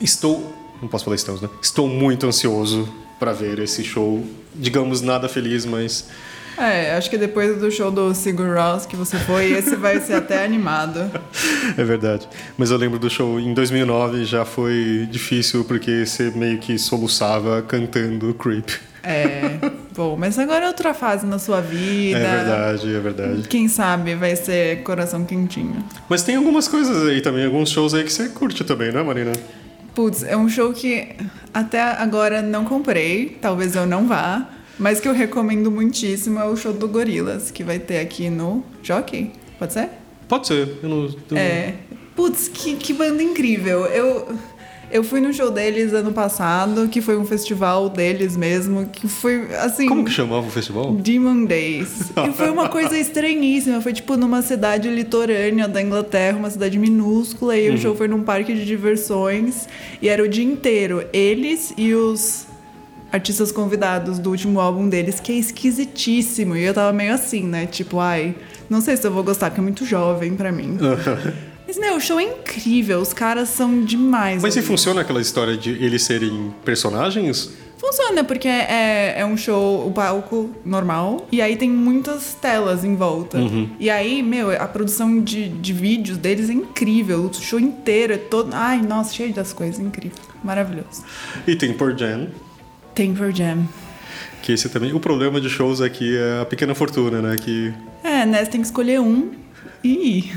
Estou. Não posso falar estamos, né? Estou muito ansioso para ver esse show. Digamos, nada feliz, mas. É, acho que depois do show do Sigur Rós que você foi, esse vai ser até (laughs) animado. É verdade. Mas eu lembro do show em 2009, já foi difícil porque você meio que soluçava cantando Creep. É, bom, mas agora é outra fase na sua vida. É verdade, é verdade. Quem sabe vai ser coração quentinho. Mas tem algumas coisas aí também, alguns shows aí que você curte também, não é, Marina? Putz, é um show que até agora não comprei, talvez eu não vá, mas que eu recomendo muitíssimo é o show do Gorilas, que vai ter aqui no Jockey. Pode ser? Pode ser. Eu não, eu É. Putz, que, que banda incrível. Eu, eu fui no show deles ano passado, que foi um festival deles mesmo, que foi assim. Como que chamava o festival? Demon Days. E foi uma coisa estranhíssima. Foi tipo numa cidade litorânea da Inglaterra, uma cidade minúscula, e o show foi num parque de diversões. E era o dia inteiro. Eles e os artistas convidados do último álbum deles, que é esquisitíssimo. E eu tava meio assim, né? Tipo, ai, não sei se eu vou gostar, porque é muito jovem pra mim. (laughs) Mas, meu, o show é incrível. Os caras são demais. Mas e ali. funciona aquela história de eles serem personagens? Funciona, porque é, é um show, o palco normal, e aí tem muitas telas em volta. E aí, meu, a produção de, de vídeos deles é incrível. O show inteiro é todo. Ai, nossa, cheio das coisas, incrível. Maravilhoso. E tem Por Jam, Tem for Jam. que esse também. O problema de shows aqui é a pequena fortuna, né? Que É, né? Você tem que escolher um e ir.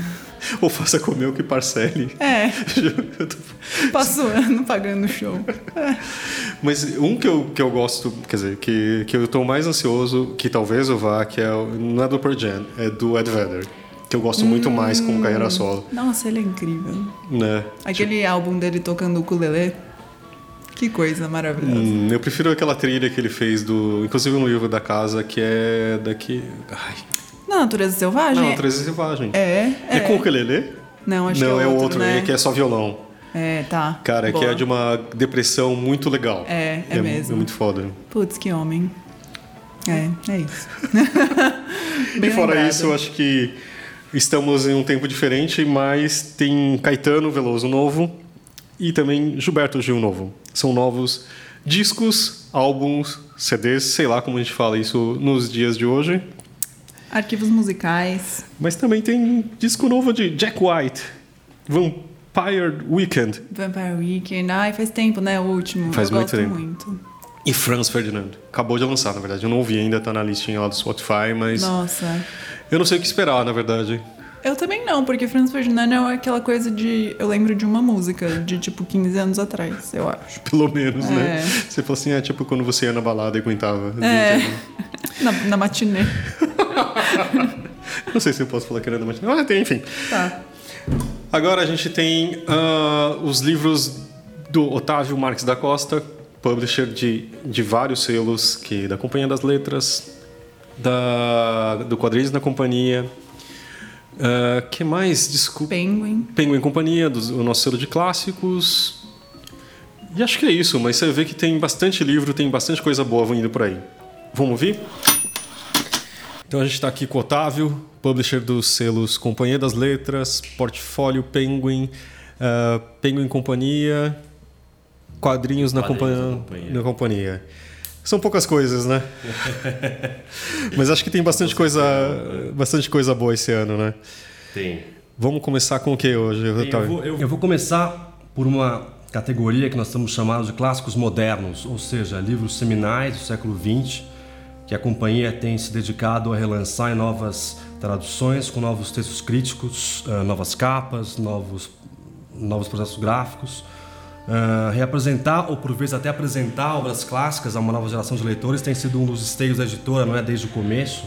ou faça comer o que parcele. É, (laughs) tô- passo o ano pagando o show. Mas um que eu, que eu gosto, quer dizer, que, que eu tô mais ansioso, que talvez eu vá, que é o- não é do Pearl Jam, é do Ed Vedder. que eu gosto muito mais como carreira solo, Nossa, ele é incrível. né? Aquele álbum dele tocando ukulele. Que coisa maravilhosa. Hum, eu prefiro aquela trilha que ele fez do, inclusive no livro da casa, que é daqui, ai, Na Natureza Selvagem? não, Natureza Selvagem. É, É é. com o ukulele? Não, acho não, que é outro, outro, né? é que é só violão. É, tá. Cara, que Boa. é de uma depressão muito legal. É, é mesmo. É muito foda. Putz, que homem. É, é isso. (laughs) E fora lembrado. isso, eu acho que estamos em um tempo diferente, mas tem Caetano Veloso novo e também Gilberto Gil novo. São novos discos, álbuns, CDs, sei lá como a gente fala isso nos dias de hoje. Arquivos musicais. Mas também tem disco novo de Jack White, Vampire Weekend Vampire Weekend. Ai, faz tempo, né? O último. Faz Eu muito tempo. muito. e Franz Ferdinand. Acabou de lançar, na verdade. Eu não ouvi ainda, tá na listinha lá do Spotify, mas Nossa. eu não sei o que esperar, na verdade. Eu também não, porque Franz Ferdinand é aquela coisa de. Eu lembro de uma música de tipo 15 anos atrás, eu acho. (laughs) Pelo menos, né? É. Você falou assim, é tipo quando você ia na balada e aguentava. É. (laughs) Na, na matinê. (laughs) Não sei se eu posso falar que era da matinê. Ah, tem, enfim. Tá. Agora a gente tem ah, os livros do Otávio Marques da Costa, publisher de, de vários selos, que da Companhia das Letras, da, do Quadrinhos da Companhia. Ah, que mais? Desculpa. Penguin. Penguin Companhia, do, o nosso selo de clássicos. E acho que é isso, mas você vê que tem bastante livro, tem bastante coisa boa vindo por aí. Vamos ouvir? Então a gente está aqui com o Otávio, publisher dos selos Companhia das Letras, Portfólio Penguin, ah, Penguin Companhia, Quadrinhos, na, Quadrinhos companhia, na Companhia. na companhia. São poucas coisas, né? (laughs) Mas acho que tem bastante coisa, bastante coisa boa esse ano, né? Tem. Vamos começar com o que hoje, Eu Otávio? vou, eu vou começar por uma categoria que nós estamos chamando de clássicos modernos, ou seja, livros seminais do século XX, que a companhia tem se dedicado a relançar em novas traduções, com novos textos críticos, ah, novas capas, novos, novos processos gráficos. Ah, reapresentar, ou por vezes até apresentar obras clássicas a uma nova geração de leitores tem sido um dos esteios da editora, não é desde o começo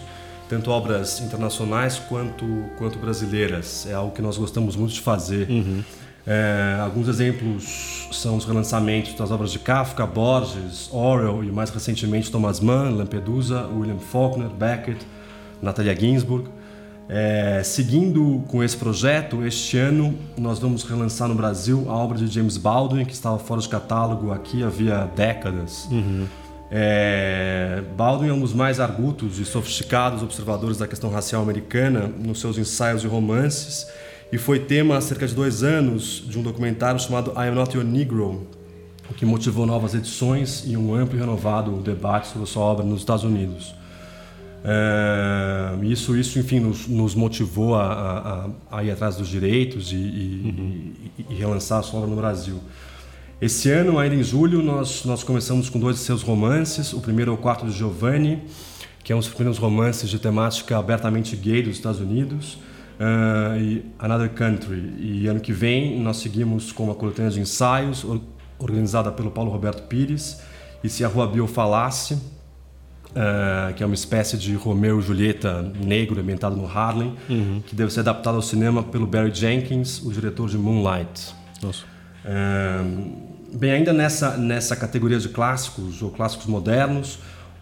tanto obras internacionais quanto, quanto brasileiras. É algo que nós gostamos muito de fazer. É, alguns exemplos são os relançamentos das obras de Kafka, Borges, Orwell e mais recentemente Thomas Mann, Lampedusa, William Faulkner, Beckett, Natalia Ginsburg. É, seguindo com esse projeto, este ano nós vamos relançar no Brasil a obra de James Baldwin, que estava fora de catálogo aqui havia décadas. É, Baldwin é um dos mais argutos e sofisticados observadores da questão racial americana nos seus ensaios e romances e foi tema há cerca de dois anos de um documentário chamado I Am Not Your Negro, o que motivou novas edições e um amplo e renovado debate sobre sua obra nos Estados Unidos. É, isso, isso, enfim, nos, nos motivou a, a- a- ir atrás dos direitos e, e- e- e relançar a sua obra no Brasil. Esse ano, ainda em julho, nós, nós começamos com dois de seus romances. O primeiro é o Quarto de Giovanni, que é um dos primeiros romances de temática abertamente gay dos Estados Unidos, ah, e Another Country. E ano que vem nós seguimos com uma coletânea de ensaios or- organizada pelo Paulo Roberto Pires, e Se a Rua Bill Falasse, ah, que é uma espécie de Romeu e Julieta negro ambientado no Harlem, que deve ser adaptado ao cinema pelo Barry Jenkins, o diretor de Moonlight. Nossa. Ahn, bem, ainda nessa, nessa categoria de clássicos ou clássicos modernos,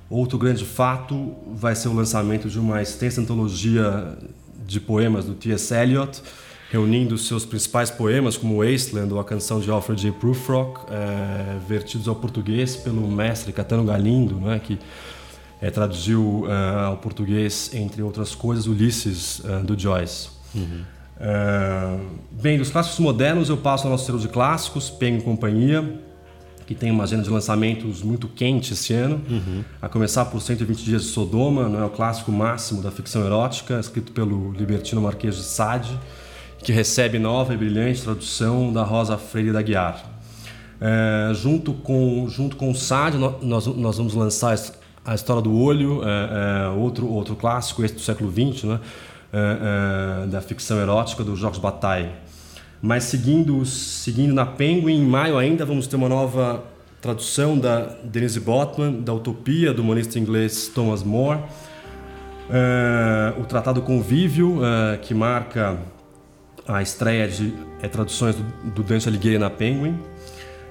outro grande fato vai ser o lançamento de uma extensa antologia de poemas do T.S. Eliot, reunindo seus principais poemas, como Wasteland ou a canção de Alfred J. Prufrock, eh, vertidos ao português pelo mestre Catano Galindo, né, que eh, traduziu ah, ao português, entre outras coisas, Ulisses, ah, do Joyce. Ah, bem, dos clássicos modernos eu passo ao nosso selo de clássicos, Penguin e Companhia, que tem uma agenda de lançamentos muito quente esse ano, a começar por 120 Dias de Sodoma, não é o clássico máximo da ficção erótica, escrito pelo libertino Marquês de Sade, que recebe nova e brilhante tradução da Rosa Freire da Guiar. É, junto com junto com o Sade nós, nós vamos lançar a his- a história do olho é, é, outro outro clássico esse do século XX né? É, é, da ficção erótica do Georges Bataille. Mas seguindo seguindo na Penguin em maio ainda vamos ter uma nova tradução da Denise Botman da Utopia do humanista inglês Thomas More. Uh, o Tratado Convívio, uh, que marca a estreia de é, traduções do, do Dante Alighieri na Penguin.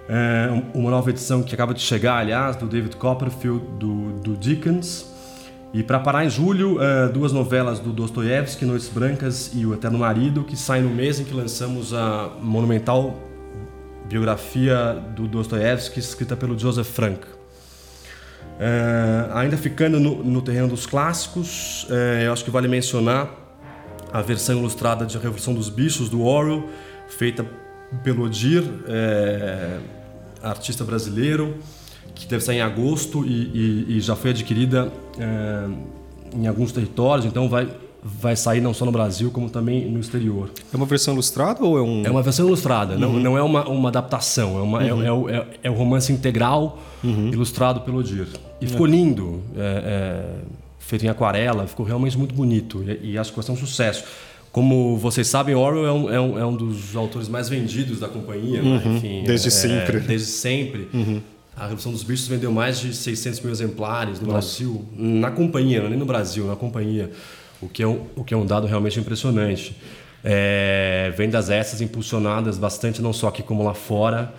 Uh, uma nova edição que acaba de chegar, aliás, do David Copperfield, do, do Dickens. E para parar em julho, duas novelas do Dostoiévski, Noites Brancas e O Eterno Marido, que saem no mês em que lançamos a monumental biografia do Dostoiévski, escrita pelo Joseph Frank. Uh, ainda ficando no, no, terreno dos clássicos, uh, eu acho que vale mencionar a versão ilustrada de A Revolução dos Bichos, do Orwell, feita pelo Odir, uh, artista brasileiro, que deve sair em agosto e, e, e já foi adquirida em alguns territórios, então vai, vai sair não só no Brasil, como também no exterior. É uma versão ilustrada ou é um. É uma versão ilustrada, uhum. não, não é uma, uma adaptação, é, uma, é, uhum. é, é, é, o romance integral uhum. ilustrado pelo Odir. E ficou lindo, é, é, feito em aquarela, ficou realmente muito bonito e, e, acho que vai ser um sucesso. Como vocês sabem, Orwell é um, é um, é um dos autores mais vendidos da companhia, né? Uhum. Enfim, desde sempre. Desde sempre. Uhum. A Revolução dos Bichos vendeu mais de 600 mil exemplares no Nossa. Brasil, na companhia, não é nem no Brasil, na companhia o que é um, o que é um dado realmente impressionante. É, vendas essas impulsionadas bastante, não só aqui como lá fora,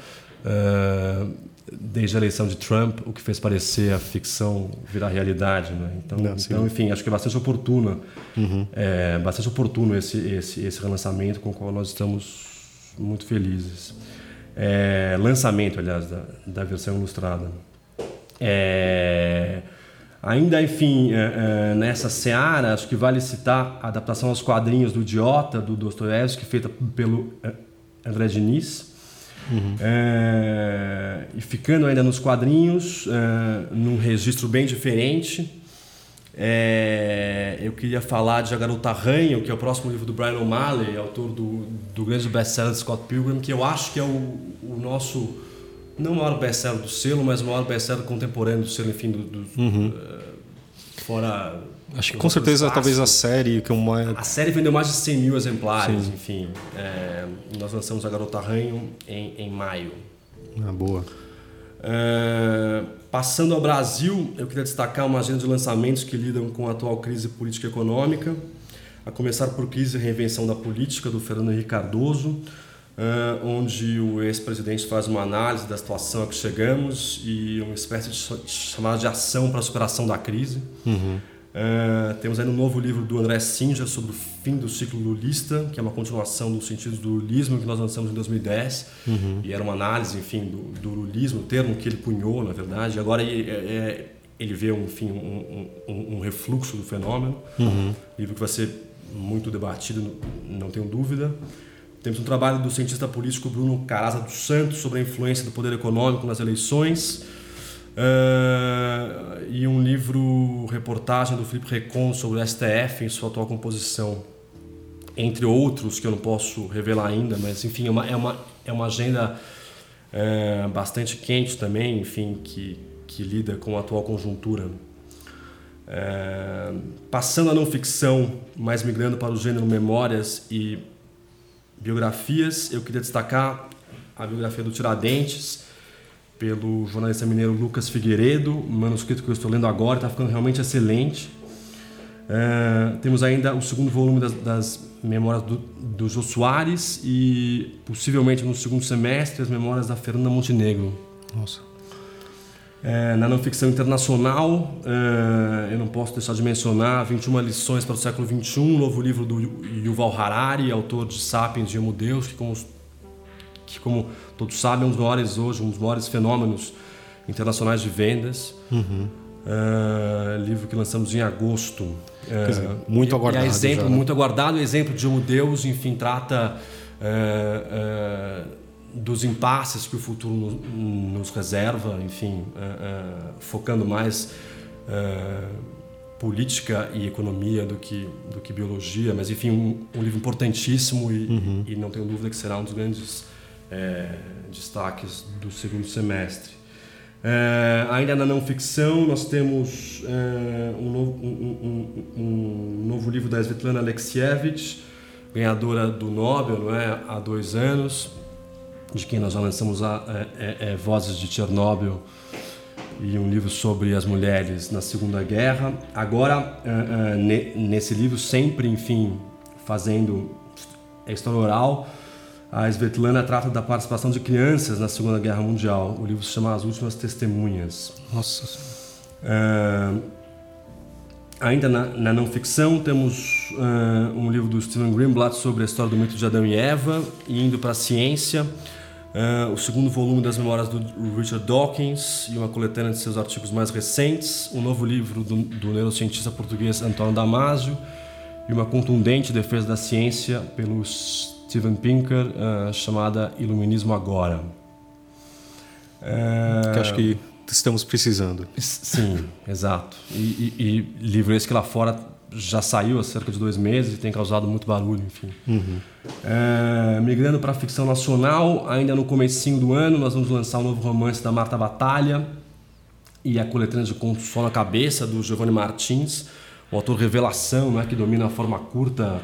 uh, desde a eleição de Trump, o que fez parecer a ficção virar realidade. Né? Então, não, então, enfim, acho que é bastante oportuno, uhum. é, bastante oportuno esse, esse, esse relançamento com o qual nós estamos muito felizes. É, lançamento, aliás, da, da versão ilustrada. É, Ainda, enfim, é, é, nessa seara, acho que vale citar a adaptação aos quadrinhos do Idiota, do Dostoiévski, feita pelo é, André Diniz. Uhum. É, e ficando ainda nos quadrinhos, é, num registro bem diferente, é, eu queria falar de A Garota Arranha, que é o próximo livro do Brian O'Malley, autor do, do grande best-seller Scott Pilgrim, que eu acho que é o, o nosso não o maior best-seller do selo, mas o maior best-seller contemporâneo do selo, enfim, do, do uhum. uh, fora. Acho que com certeza talvez a série que uma a série vendeu mais de 100 mil exemplares, Sim. enfim. É, nós lançamos a Garota Ranho em, em maio. Ah, boa. Uh, passando ao Brasil, eu queria destacar uma agenda de lançamentos que lidam com a atual crise política e econômica, a começar por Crise e Reinvenção da Política, do Fernando Henrique Cardoso, uh, onde o ex-presidente faz uma análise da situação a que chegamos e uma espécie de chamada de ação para a superação da crise. Uhum. Uh, temos aí um novo livro do André Singer sobre o fim do ciclo lulista, que é uma continuação dos sentidos do lulismo que nós lançamos em 2010. Uhum. E era uma análise, enfim, do, do lulismo, o termo que ele punhou, na verdade. Agora ele, é, é, ele vê, enfim, um, um, um refluxo do fenômeno. Uhum. Livro que vai ser muito debatido, não tenho dúvida. Temos um trabalho do cientista político Bruno Caraza dos Santos sobre a influência do poder econômico nas eleições. Uh, e um livro, reportagem do Felipe Recon sobre o STF em sua atual composição. Entre outros que eu não posso revelar ainda, mas enfim, é uma, é uma, é uma agenda uh, bastante quente também, enfim, que, que lida com a atual conjuntura. Uh, passando a não ficção, mas migrando para o gênero memórias e biografias, eu queria destacar a biografia do Tiradentes, pelo jornalista mineiro Lucas Figueiredo, um manuscrito que eu estou lendo agora, está ficando realmente excelente. Uh, temos ainda o segundo volume das, das memórias do, do Jô Soares e, possivelmente no segundo semestre, as memórias da Fernanda Montenegro. Nossa. É, na não ficção internacional, é, eu não posso deixar de mencionar 21 lições para o século XXI, novo livro do Yuval Harari, autor de Sapiens e Homo Deus, que que como todos sabem é um dos maiores hoje, um dos maiores fenômenos internacionais de vendas. Uhum. É, livro que lançamos em agosto. É, dizer, muito aguardado. É exemplo, já, né? muito aguardado, exemplo de Homo Deus, enfim, trata é, é, dos impasses que o futuro nos, reserva, enfim, uh, uh, focando mais uh, política e economia do que do que biologia, mas enfim um, um livro importantíssimo e, uhum. e, não tenho dúvida que será um dos grandes destaques do segundo semestre. ainda na não ficção nós temos um novo, um, um, novo livro da Svetlana Alexievich, ganhadora do Nobel, não é, há dois anos de quem nós já lançamos a, é, é, é, Vozes de Chernobyl, e um livro sobre as mulheres na Segunda Guerra. Agora, ne, nesse livro, sempre, enfim, fazendo a história oral, a Svetlana trata da participação de crianças na Segunda Guerra Mundial. O livro se chama As Últimas Testemunhas. Nossa. Uh, ainda na, na, não ficção, temos uh, um livro do Steven Greenblatt sobre a história do mito de Adão e Eva, e indo para a ciência, uh, o segundo volume das memórias do Richard Dawkins e uma coletânea de seus artigos mais recentes, um novo livro do, do neurocientista português Antônio Damasio e uma contundente defesa da ciência pelo Steven Pinker, uh, chamada Iluminismo Agora. que acho que estamos precisando. Sim, exato. E, e, e, livro esse que lá fora já saiu há cerca de dois meses e tem causado muito barulho, enfim. Uhum. É, migrando para a ficção nacional, ainda no comecinho do ano, nós vamos lançar um novo romance da Marta Batalha e a coletânea de contos Só na Cabeça, do Giovanni Martins, o autor revelação, né, que domina a forma curta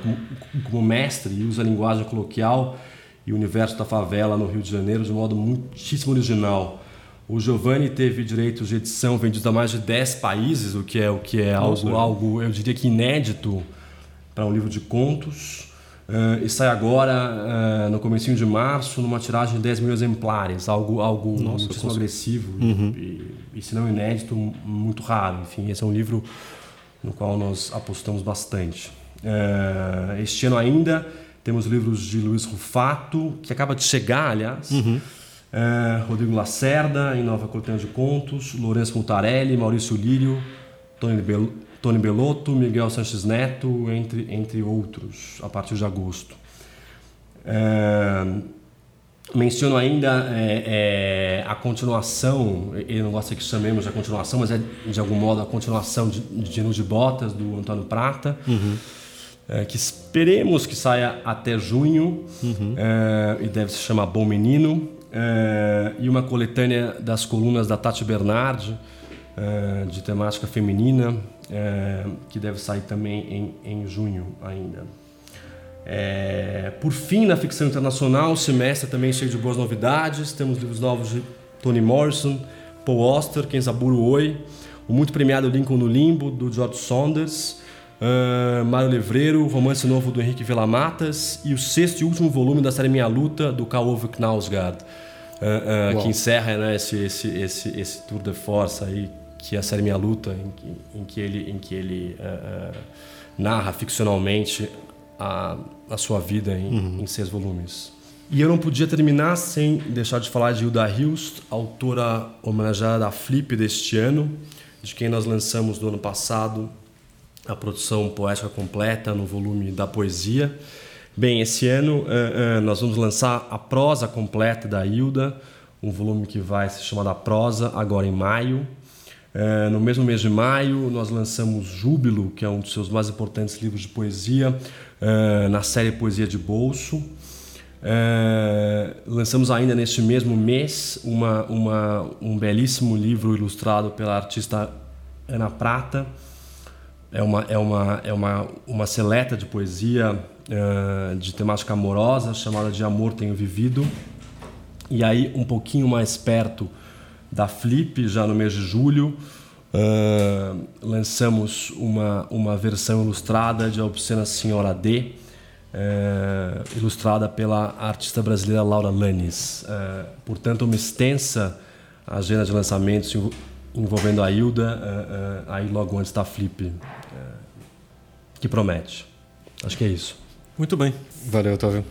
como, mestre e usa a linguagem coloquial e o universo da favela no Rio de Janeiro de um modo muitíssimo original. O Giovanni teve direitos de edição vendidos a mais de 10 países, o que é, o que é algo, algo, eu diria que inédito para um livro de contos. Uh, e sai agora, uh, no comecinho de março, numa tiragem de 10 mil exemplares, algo, algo Nossa, muitíssimo agressivo uhum. e, e, se não inédito, muito raro. Enfim, esse é um livro no qual nós apostamos bastante. Uh, este ano ainda temos livros de Luiz Rufato, que acaba de chegar, aliás. Uhum. É, Rodrigo Lacerda, em Nova Coletânea de Contos, Lourenço Mutarelli, Maurício Lírio, Tony, Bel Tony Belotto, Miguel Sanches Neto, entre, entre outros, a partir de agosto. É, menciono ainda é, é, a continuação, ele não gosta que chamemos de continuação, mas é de algum modo a continuação de, de de Botas, do Antônio Prata. Uhum. É, que esperemos que saia até junho uhum. é, e deve se chamar Bom Menino é, e uma coletânea das colunas da Tati Bernardi, é, de temática feminina, que deve sair também em, em junho ainda. É, por fim, na ficção internacional, o semestre também cheio de boas novidades. Temos livros novos de Toni Morrison, Paul Auster, Kenzaburo Oi, o muito premiado Lincoln no Limbo, do George Saunders, uh, Mário Levreiro, romance novo do Henrique Matas e o sexto e último volume da série Minha Luta, do Karl-Ove Knausgaard, uh, uh, que encerra né, esse, esse, esse, esse tour de force aí, que é a série Minha Luta, em, em que ele, em que ele narra ficcionalmente a, a sua vida em, uhum. em seis volumes. E eu não podia terminar sem deixar de falar de Hilda Hilst, autora homenageada da Flip deste ano, de quem nós lançamos no ano passado a produção poética completa no volume da poesia. Bem, esse ano uh, uh, nós vamos lançar a prosa completa da Hilda, um volume que vai se chamar da prosa, agora em maio. Uh, no mesmo mês de maio, nós lançamos Júbilo, que é um dos seus mais importantes livros de poesia, na série Poesia de Bolso. lançamos ainda neste mesmo mês uma, uma, um belíssimo livro ilustrado pela artista Ana Prata, é uma, é uma, é uma, uma seleta de poesia uh, de temática amorosa chamada de Amor Tenho Vivido. E aí, um pouquinho mais perto da Flip, já no mês de julho, uh, lançamos uma, uma versão ilustrada de A Obscena Senhora D, uh, ilustrada pela artista brasileira Laura Lanes. portanto, uma extensa agenda de lançamentos envolvendo a Hilda, aí logo antes da Flip que promete. Acho que é isso. Muito bem. Valeu, Otávio.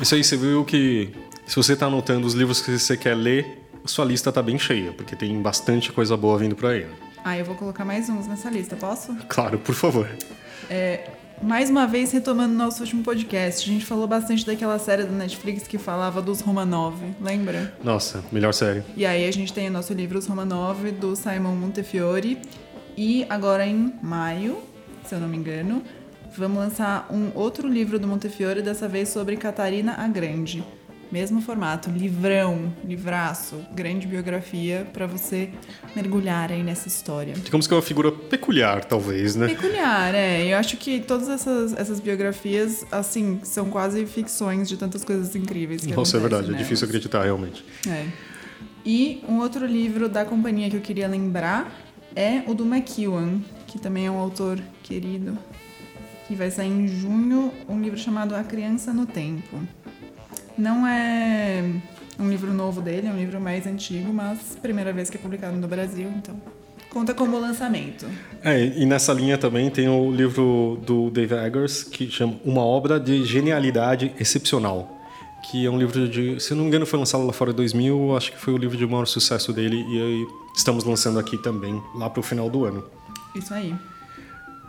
Isso aí, você viu que se você está anotando os livros que você quer ler, sua lista está bem cheia, porque tem bastante coisa boa vindo por aí. Ah, eu vou colocar mais uns nessa lista, posso? (laughs) Claro, por favor. É, mais uma vez, retomando nosso último podcast, a gente falou bastante daquela série da Netflix que falava dos Romanov, lembra? Nossa, melhor série. E aí a gente tem o nosso livro Os Romanov, do Simon Montefiore, e agora em maio, se eu não me engano, vamos lançar um outro livro do Montefiore, dessa vez sobre Catarina a Grande. Mesmo formato, livrão, livraço, grande biografia para você mergulhar aí nessa história. Digamos que é uma figura peculiar, talvez, né? Peculiar, é. Eu acho que todas essas, essas biografias, assim, são quase ficções de tantas coisas incríveis que Nossa, é verdade, nelas. é difícil acreditar realmente. É. E um outro livro da companhia que eu queria lembrar é o do McEwan, que também é um autor querido, que vai sair em junho, um livro chamado A Criança no Tempo. Não é um livro novo dele, é um livro mais antigo, mas primeira vez que é publicado no Brasil, então conta como lançamento. É, e nessa linha também tem o livro do Dave Eggers, que chama Uma Obra de Genialidade Excepcional. Que é um livro de, se não me engano, foi lançado lá fora em 2000, acho que foi o livro de maior sucesso dele, e aí estamos lançando aqui também, lá para o final do ano. Isso aí.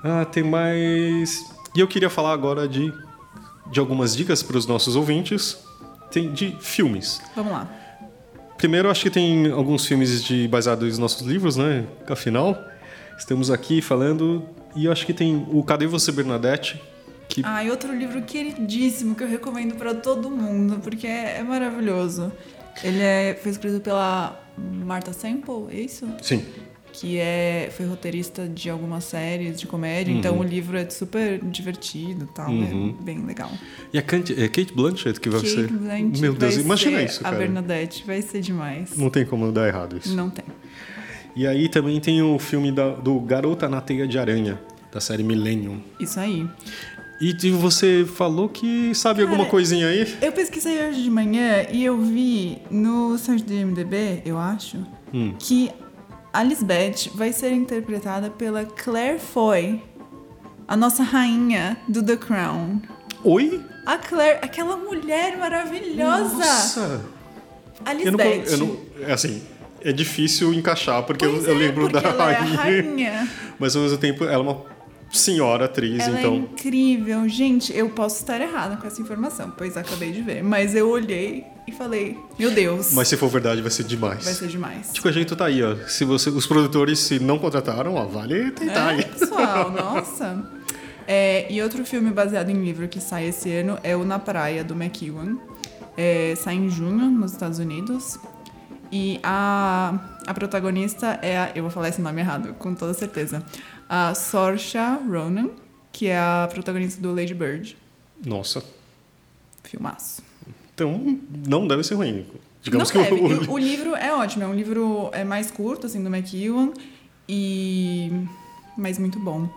Ah, tem mais. E eu queria falar agora de, de algumas dicas para os nossos ouvintes. Tem de filmes. Vamos lá. Primeiro, acho que tem alguns filmes de baseados nos nossos livros, né? Afinal, estamos aqui falando. E eu acho que tem o Cadê Você, Bernadette? Que... Ah, e outro livro queridíssimo que eu recomendo para todo mundo, porque é, é maravilhoso. Ele é, foi escrito pela Martha Semple, é isso? Sim. Que é, foi roteirista de algumas séries de comédia, então Uhum. o livro é super divertido e tal, Uhum. é bem legal. E a Kate, é Kate Blanchett que vai Kate ser. Blanchett Meu Deus, imagina isso, A cara. Bernadette vai ser demais. Não tem como dar errado isso. Não tem. E aí também tem o filme da- do Garota na Teia de Aranha, da série Millennium. Isso aí. E você falou que sabe Cara, alguma coisinha aí? Eu pesquisei hoje de manhã e eu vi no site do IMDB, eu acho, Hum. que a Lisbeth vai ser interpretada pela Claire Foy, a nossa rainha do The Crown. Oi? A Claire, aquela mulher maravilhosa! Nossa! A Eu não, Lisbeth. eu não, é assim, é difícil encaixar porque eu, Pois eu é, lembro porque da é a rainha, rainha. mas ao mesmo tempo ela é uma senhora atriz, Ela é então incrível. Gente, eu posso estar errada com essa informação, pois acabei de ver. Mas eu olhei e falei, meu Deus, mas se for verdade vai ser demais. vai ser demais. De qualquer jeito tá aí, ó. Se você, os produtores se não contrataram, ó, vale tentar É, aí. pessoal, (laughs) nossa. É, e outro filme baseado em livro que sai esse ano é o Na Praia, do McEwan. É, sai em junho, nos Estados Unidos. E a, a protagonista é a... Eu vou falar esse nome errado, com toda certeza. A Saoirse Ronan, que é a protagonista do Lady Bird. Nossa. Filmaço. Então não deve ser ruim. Digamos Não que deve. o, o, o livro é ótimo. É um livro é mais curto, assim, do McEwan. E... Mas muito bom.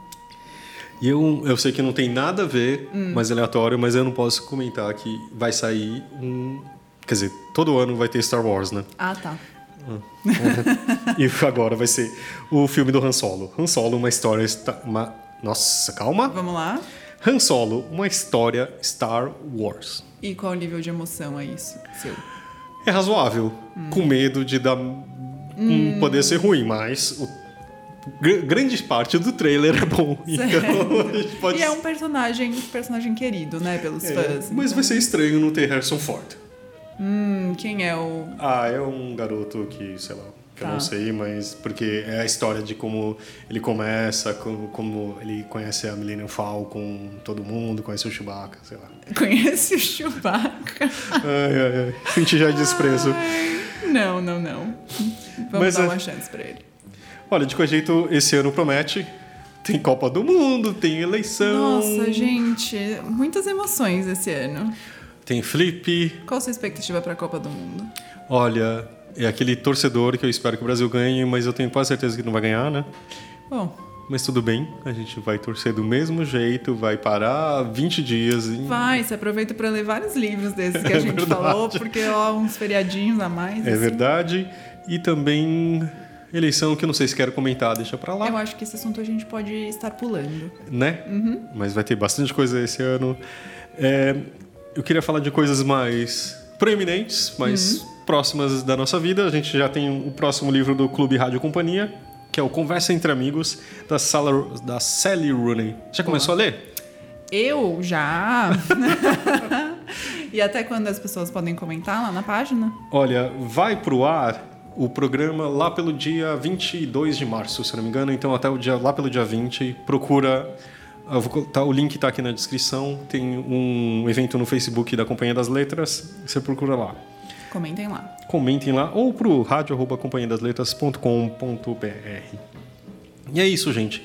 E eu, eu sei que não tem nada a ver, Hum. mas é aleatório, mas eu não posso comentar que vai sair um. Quer dizer, todo ano vai ter Star Wars, né? Ah, tá. (laughs) E agora vai ser o filme do Han Solo. Han Solo, uma história. Uma... Nossa, calma. Vamos lá. Han Solo, uma história Star Wars. E qual nível de emoção é isso, seu? É razoável, Hum. com medo de dar. um poder ser ruim, mas o... gr- grande parte do trailer é bom. (laughs) Então a gente pode. E é um personagem, personagem querido, né, pelos É, fãs. mas então- vai ser estranho não ter Harrison Ford. Hum, quem é o... Ah, é um garoto que, sei lá, que eu Tá. não sei, mas porque é a história de como ele começa, como, como ele conhece a Millennium Falcon, todo mundo, conhece o Chewbacca, sei lá. (laughs) Conhece o Chewbacca? Ai, ai, ai. Senti já desprezo. Não, não, não. Vamos Mas dar é- uma chance pra ele. Olha, de qualquer jeito, esse ano promete. Tem Copa do Mundo, tem eleição. Nossa, gente, muitas emoções esse ano. Tem Flip. Qual a sua expectativa pra Copa do Mundo? Olha, é aquele torcedor que eu espero que o Brasil ganhe, mas eu tenho quase certeza que não vai ganhar, né? Bom, Mas tudo bem, a gente vai torcer do mesmo jeito, vai parar 20 dias. E... vai, você aproveita pra ler vários livros desses que (laughs) a É gente falou, porque ó, uns feriadinhos a mais. É assim. verdade. E também eleição que eu não sei se quero comentar, deixa pra lá, Eu acho que esse assunto a gente pode estar pulando. né? Uhum. Mas vai ter bastante coisa esse ano. É, eu queria falar de coisas mais proeminentes, mais Uhum. próximas da nossa vida. A gente já tem o próximo livro do Clube Rádio Companhia, que é o Conversa entre Amigos, da, Sala, da Sally Rooney. Já começou a ler? Eu já. (laughs) e até quando as pessoas podem comentar lá na página? Olha, vai pro ar o programa lá pelo dia 22 de março, se não me engano. Então, até o dia, lá pelo dia 20, procura. Eu vou colocar- o link está aqui na descrição. Tem um evento no Facebook da Companhia das Letras. Você procura lá. Comentem lá. Comentem lá ou pro rádio.companhiadasletras.com.br. E é isso, gente.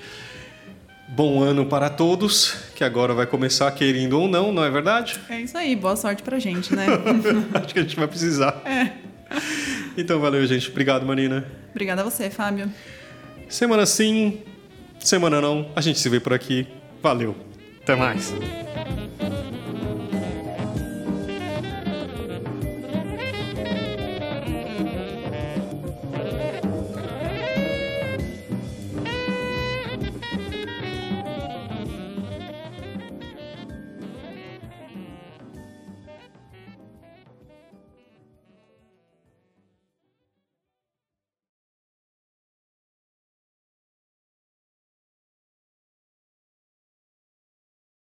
Bom ano para todos, que agora vai começar querendo ou não, não é verdade? É isso aí, boa sorte pra gente, né? (laughs) Acho que a gente vai precisar. Então valeu, gente. Obrigado, Marina. Obrigada a você, Fábio. Semana sim, semana não. A gente se vê por aqui. Valeu. Até mais.